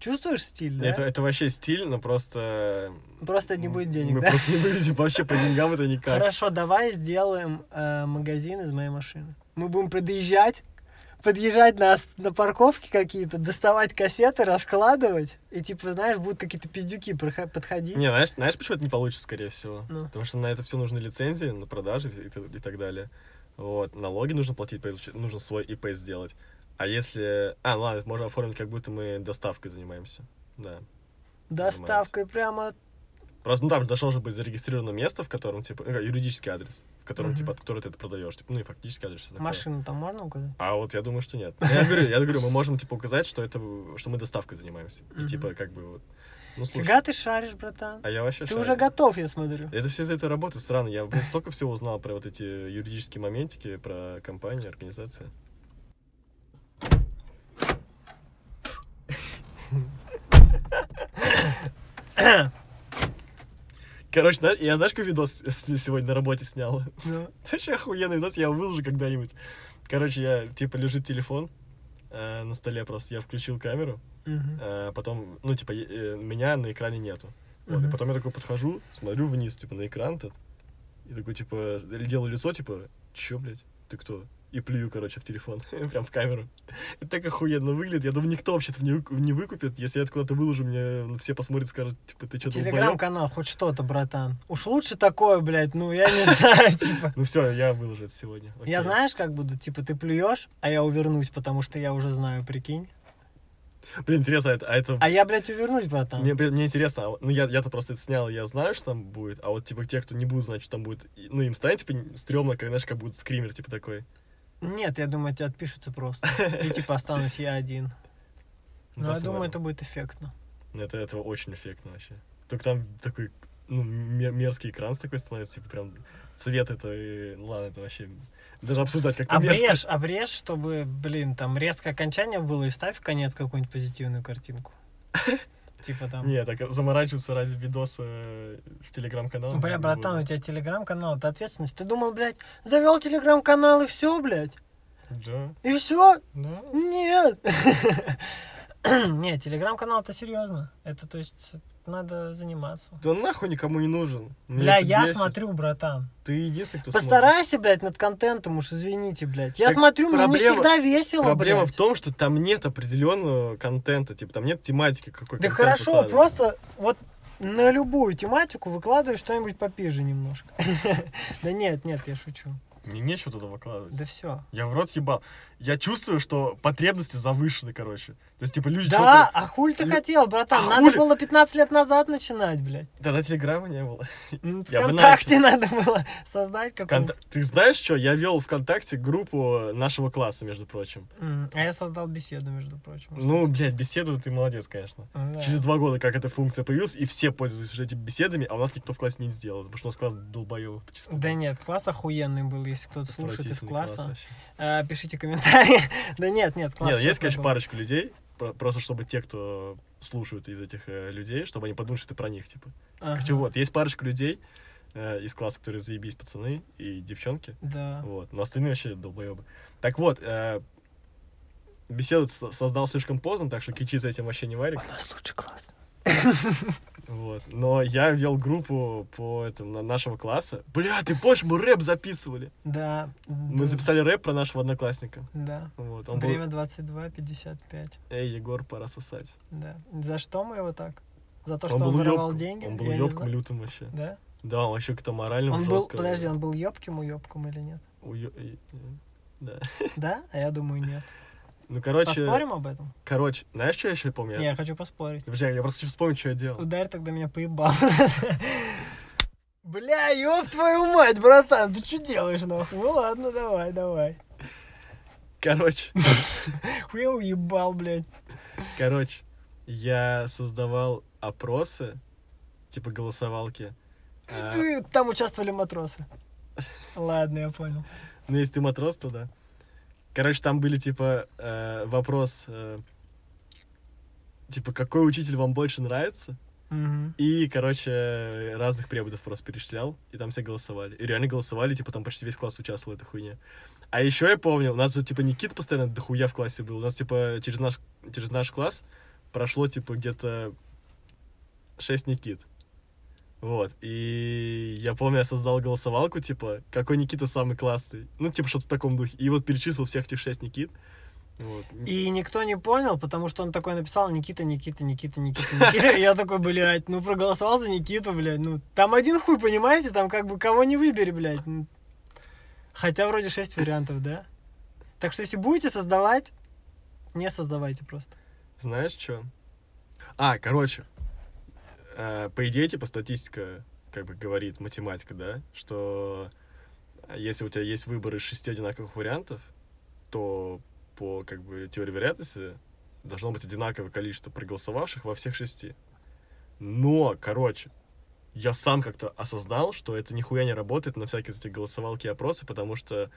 Чувствуешь стиль, да? Это, это вообще стиль, но просто... Просто не будет денег, Мы да? просто не вывезем вообще по деньгам это никак. Хорошо, давай сделаем э, магазин из моей машины. Мы будем подъезжать, подъезжать на, на парковке какие-то, доставать кассеты, раскладывать, и типа, знаешь, будут какие-то пиздюки подходить. Не, знаешь, знаешь, почему это не получится, скорее всего? Ну. Потому что на это все нужны лицензии, на продажи и, и так далее. Вот, налоги нужно платить, нужно свой ИП сделать. А если... А, ну ладно, можно оформить, как будто мы доставкой занимаемся. Да. Доставкой прямо... Просто, ну, там должно же быть зарегистрировано место, в котором, типа, ну, юридический адрес, в котором, Мгм. типа, от которого ты это продаешь. Типа, ну, и фактически адрес, такое. Машину там можно указать? А вот я думаю, что нет. Я говорю, я говорю, мы можем, типа, указать, что это, что мы доставкой занимаемся. И, типа, как бы, вот, ну, слушай. Фига ты шаришь, братан. А я вообще Ты шарю. уже готов, я смотрю. Это все из-за этой работы странно. Я, блин, столько всего узнал про вот эти юридические моментики, про компании, организации. Короче, я знаешь, какой видос сегодня на работе снял? Ну, Вообще охуенный видос, я его выложу когда-нибудь. Короче, я, типа, лежит телефон э, на столе просто, я включил камеру, мгм. э, потом, ну, типа, э, меня на экране нету. Вот, и потом я такой подхожу, смотрю вниз, типа, на экран этот, и такой, типа, делаю лицо, типа, чё, блядь, ты кто? И плюю, короче, в телефон, прям в камеру. Это так охуенно выглядит. Я думаю, никто вообще-то не, выку- не выкупит. Если я это куда-то выложу, мне все посмотрят скажут, типа, ты что, Телеграм-канал, хоть что-то, братан. Уж лучше такое, блядь, ну я не знаю, типа. Ну все, я выложу это сегодня. Я знаешь, как буду? Типа, ты плюешь, а я увернусь, потому что я уже знаю, прикинь. Блин, интересно, а это... А это... А я, блядь, увернусь, братан. Мне, мне интересно, а, ну я, я-то просто это снял, я знаю, что там будет, а вот типа те, кто не будут знать, что там будет, ну им станет типа стрёмно, как, знаешь, как будет скример, типа такой. Нет, я думаю, тебе отпишутся просто. И типа останусь я один. Ну, я думаю, это будет эффектно. Это, это очень эффектно вообще. Только там такой, ну, мер- мерзкий экран такой становится, типа прям цвет это, и, ну ладно, это вообще, даже обсуждать как-то мерзко. Обрежь, обрежь, чтобы, блин, там резкое окончание было, и вставь в конец какую-нибудь позитивную картинку. Типа там... Не, так заморачиваться ради видоса э, в телеграм-канал. Бля, братан, у тебя телеграм-канал, это ответственность. Ты думал, блядь, завел телеграм-канал и все, блядь? Да, И все? да. Нет. Не, телеграм-канал это серьезно. Это, то есть, надо заниматься. Да нахуй никому не нужен. Меня Бля, я бесит. смотрю, братан. Ты единственный, кто смотрит. Постарайся, блядь, над контентом, уж извините, блядь. Я Так смотрю, мне не проблема- всегда весело, Проблема блядь. в том, что там нет определенного контента, типа там нет тематики какой Да хорошо, просто вот на любую тематику выкладывай что-нибудь попиже немножко. Да нет, нет, я шучу. Мне нечего туда выкладывать. Да все. Я в рот ебал. Я чувствую, что потребности завышены, короче. То есть, типа, люди Да, а хуль ты Лю- хотел, братан? А Надо хули? было 15 лет назад начинать, блядь. Тогда телеграмма не было. Вконтакте надо было создать. Вконта- Ты знаешь что? Я вел ВКонтакте группу нашего класса, между прочим. А я создал беседу, между прочим. Ну, блядь, беседу ты молодец, конечно. Через два года, как эта функция появилась, и все пользуются этими беседами, а у нас никто в классе не сделал, потому что у нас класс долбоёбов почти. Да нет, класс охуенный был, если кто-то слушает из класса. А, Пишите комментарии. Да нет, нет, класс Нет, есть, конечно, парочку людей, просто чтобы те, кто слушают из этих э, людей, чтобы они подумали, что ты про них, типа. Ага. Хочу вот, есть парочку людей э, из класса, которые заебись пацаны и девчонки, Да. вот, но остальные вообще долбоебы. Так вот, э, беседу со- создал слишком поздно, так что кичи за этим вообще не варик. У нас лучший класс. Вот. Но я вел группу по этому, на нашего класса. Бля, ты помнишь, мы рэп записывали? Да. Мы записали рэп про нашего одноклассника. Да. Вот. Он был... Время 22.55. Эй, Егор, пора сосать. Да. За что мы его так? За то, он что был он воровал ёбком. деньги? Он был ёбком лютым вообще. Да? Да, он вообще как-то морально Он был, подожди, он был ёбким уёбком или нет? уё- Да. Да? А я думаю, нет. Ну, короче, Поспорим об этом? короче, знаешь, что я еще помню? Не, я хочу поспорить. Друзья, я просто вспомнить, что я делал. Ударь тогда меня поебал. Бля, ёб твою мать, братан, ты что делаешь, нахуй? Ну ладно, давай, давай. Короче, Хуя уебал, блядь. короче, я создавал опросы, типа голосовалки. Там участвовали матросы. Ладно, я понял. Ну, если ты матрос, то да. Короче, там были, типа, э, вопрос, э, типа, какой учитель вам больше нравится? Мгм. И, короче, разных преподов просто перечислял, и там все голосовали. И реально голосовали, типа, там почти весь класс участвовал в этой хуйне. А еще я помню, у нас вот, типа, Никита постоянно дохуя в классе был. У нас, типа, через наш, через наш класс прошло, типа, где-то 6 Никит. Вот, и я помню, я создал голосовалку, типа, какой Никита самый классный. Ну, типа, что-то в таком духе. И вот перечислил всех этих шесть Никит. Вот. И никто не понял, потому что он такой написал Никита, Никита, Никита, Никита, Никита. И я такой, блядь, ну проголосовал за Никиту, блядь. Ну, там один хуй, понимаете? Там как бы кого не выбери, блядь. Ну, Хотя вроде шесть вариантов, да? Так что если будете создавать, не создавайте просто. Знаешь, что? А, короче, по идее, типа, статистика, как бы говорит математика, да, что если у тебя есть выбор из шести одинаковых вариантов, то по, как бы, теории вероятности должно быть одинаковое количество проголосовавших во всех шести. Но, короче, я сам как-то осознал, что это нихуя не работает на всякие эти голосовалки и опросы, потому что,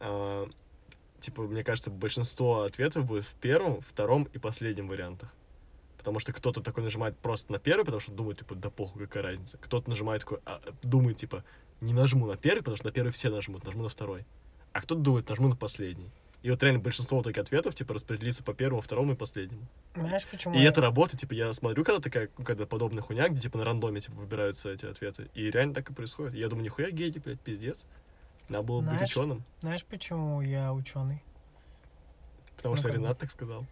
э, типа, мне кажется, большинство ответов будет в первом, втором и последнем вариантах. Потому что кто-то такой нажимает просто на первый, потому что думает, типа, да похуй, какая разница. Кто-то нажимает такой, а, думает, типа, не нажму на первый, потому что на первый все нажмут, нажму на второй. А кто-то думает, нажму на последний. И вот реально большинство таких ответов, типа, распределится по первому, второму и последнему. Знаешь, почему? И я- это работает, типа, я смотрю, когда такая, когда подобная хуйня, где, типа, на рандоме, типа, выбираются эти ответы. И реально так и происходит. Я думаю, нихуя геди, блядь, пиздец. Надо было быть Знаешь, ученым, Знаешь, почему я ученый? потому ну, что. Ренат так сказал.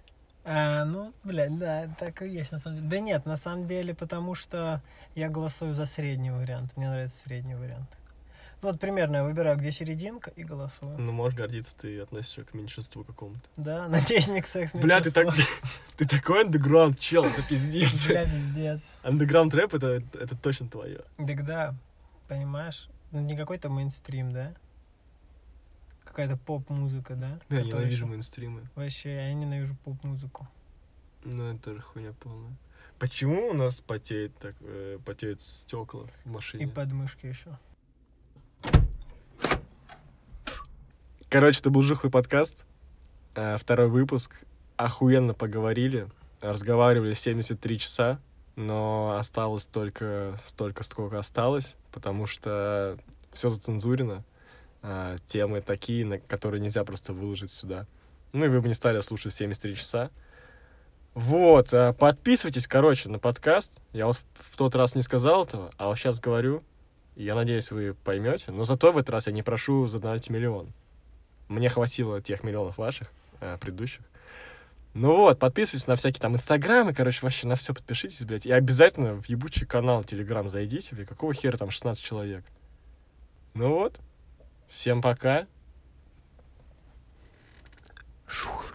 А, ну, блядь, да, так и есть на самом деле. Да нет, на самом деле, потому что я голосую за средний вариант. Мне нравится средний вариант. Ну вот примерно я выбираю, где серединка, и голосую. Ну, можешь гордиться, ты относишься к меньшинству какому-то. Да, надеюсь, не к секс Бля, ты так... Ты такой андеграунд, чел, это пиздец. Бля, пиздец. Андеграунд рэп это, это точно твое. Так да, понимаешь? Ну, не какой-то мейнстрим, да? Какая-то поп-музыка, да? Я Которая ненавижу ещё- мейнстримы. Вообще, я ненавижу поп-музыку. Ну, это же хуйня полная. Почему у нас потеет так, э, потеют стекла в И машине? подмышки еще. Короче, это был Жухлый подкаст. Э, Второй выпуск. Охуенно поговорили. Разговаривали 73 часа, но осталось только столько, сколько осталось, потому что все зацензурено. А, Темы такие, на которые нельзя просто выложить сюда. Ну и вы бы не стали слушать 73 часа. Вот, а, подписывайтесь, короче, на подкаст. Я вот в тот раз не сказал этого, а вот сейчас говорю. Я надеюсь, вы поймете. Но зато в этот раз я не прошу задонатить миллион. Мне хватило тех миллионов ваших, э, предыдущих. Ну вот, подписывайтесь на всякие там инстаграмы, короче, вообще на все подпишитесь, блядь. И обязательно в ебучий канал Телеграм зайдите, блядь. Какого хера там 16 человек? Ну вот, Всем пока. Шур,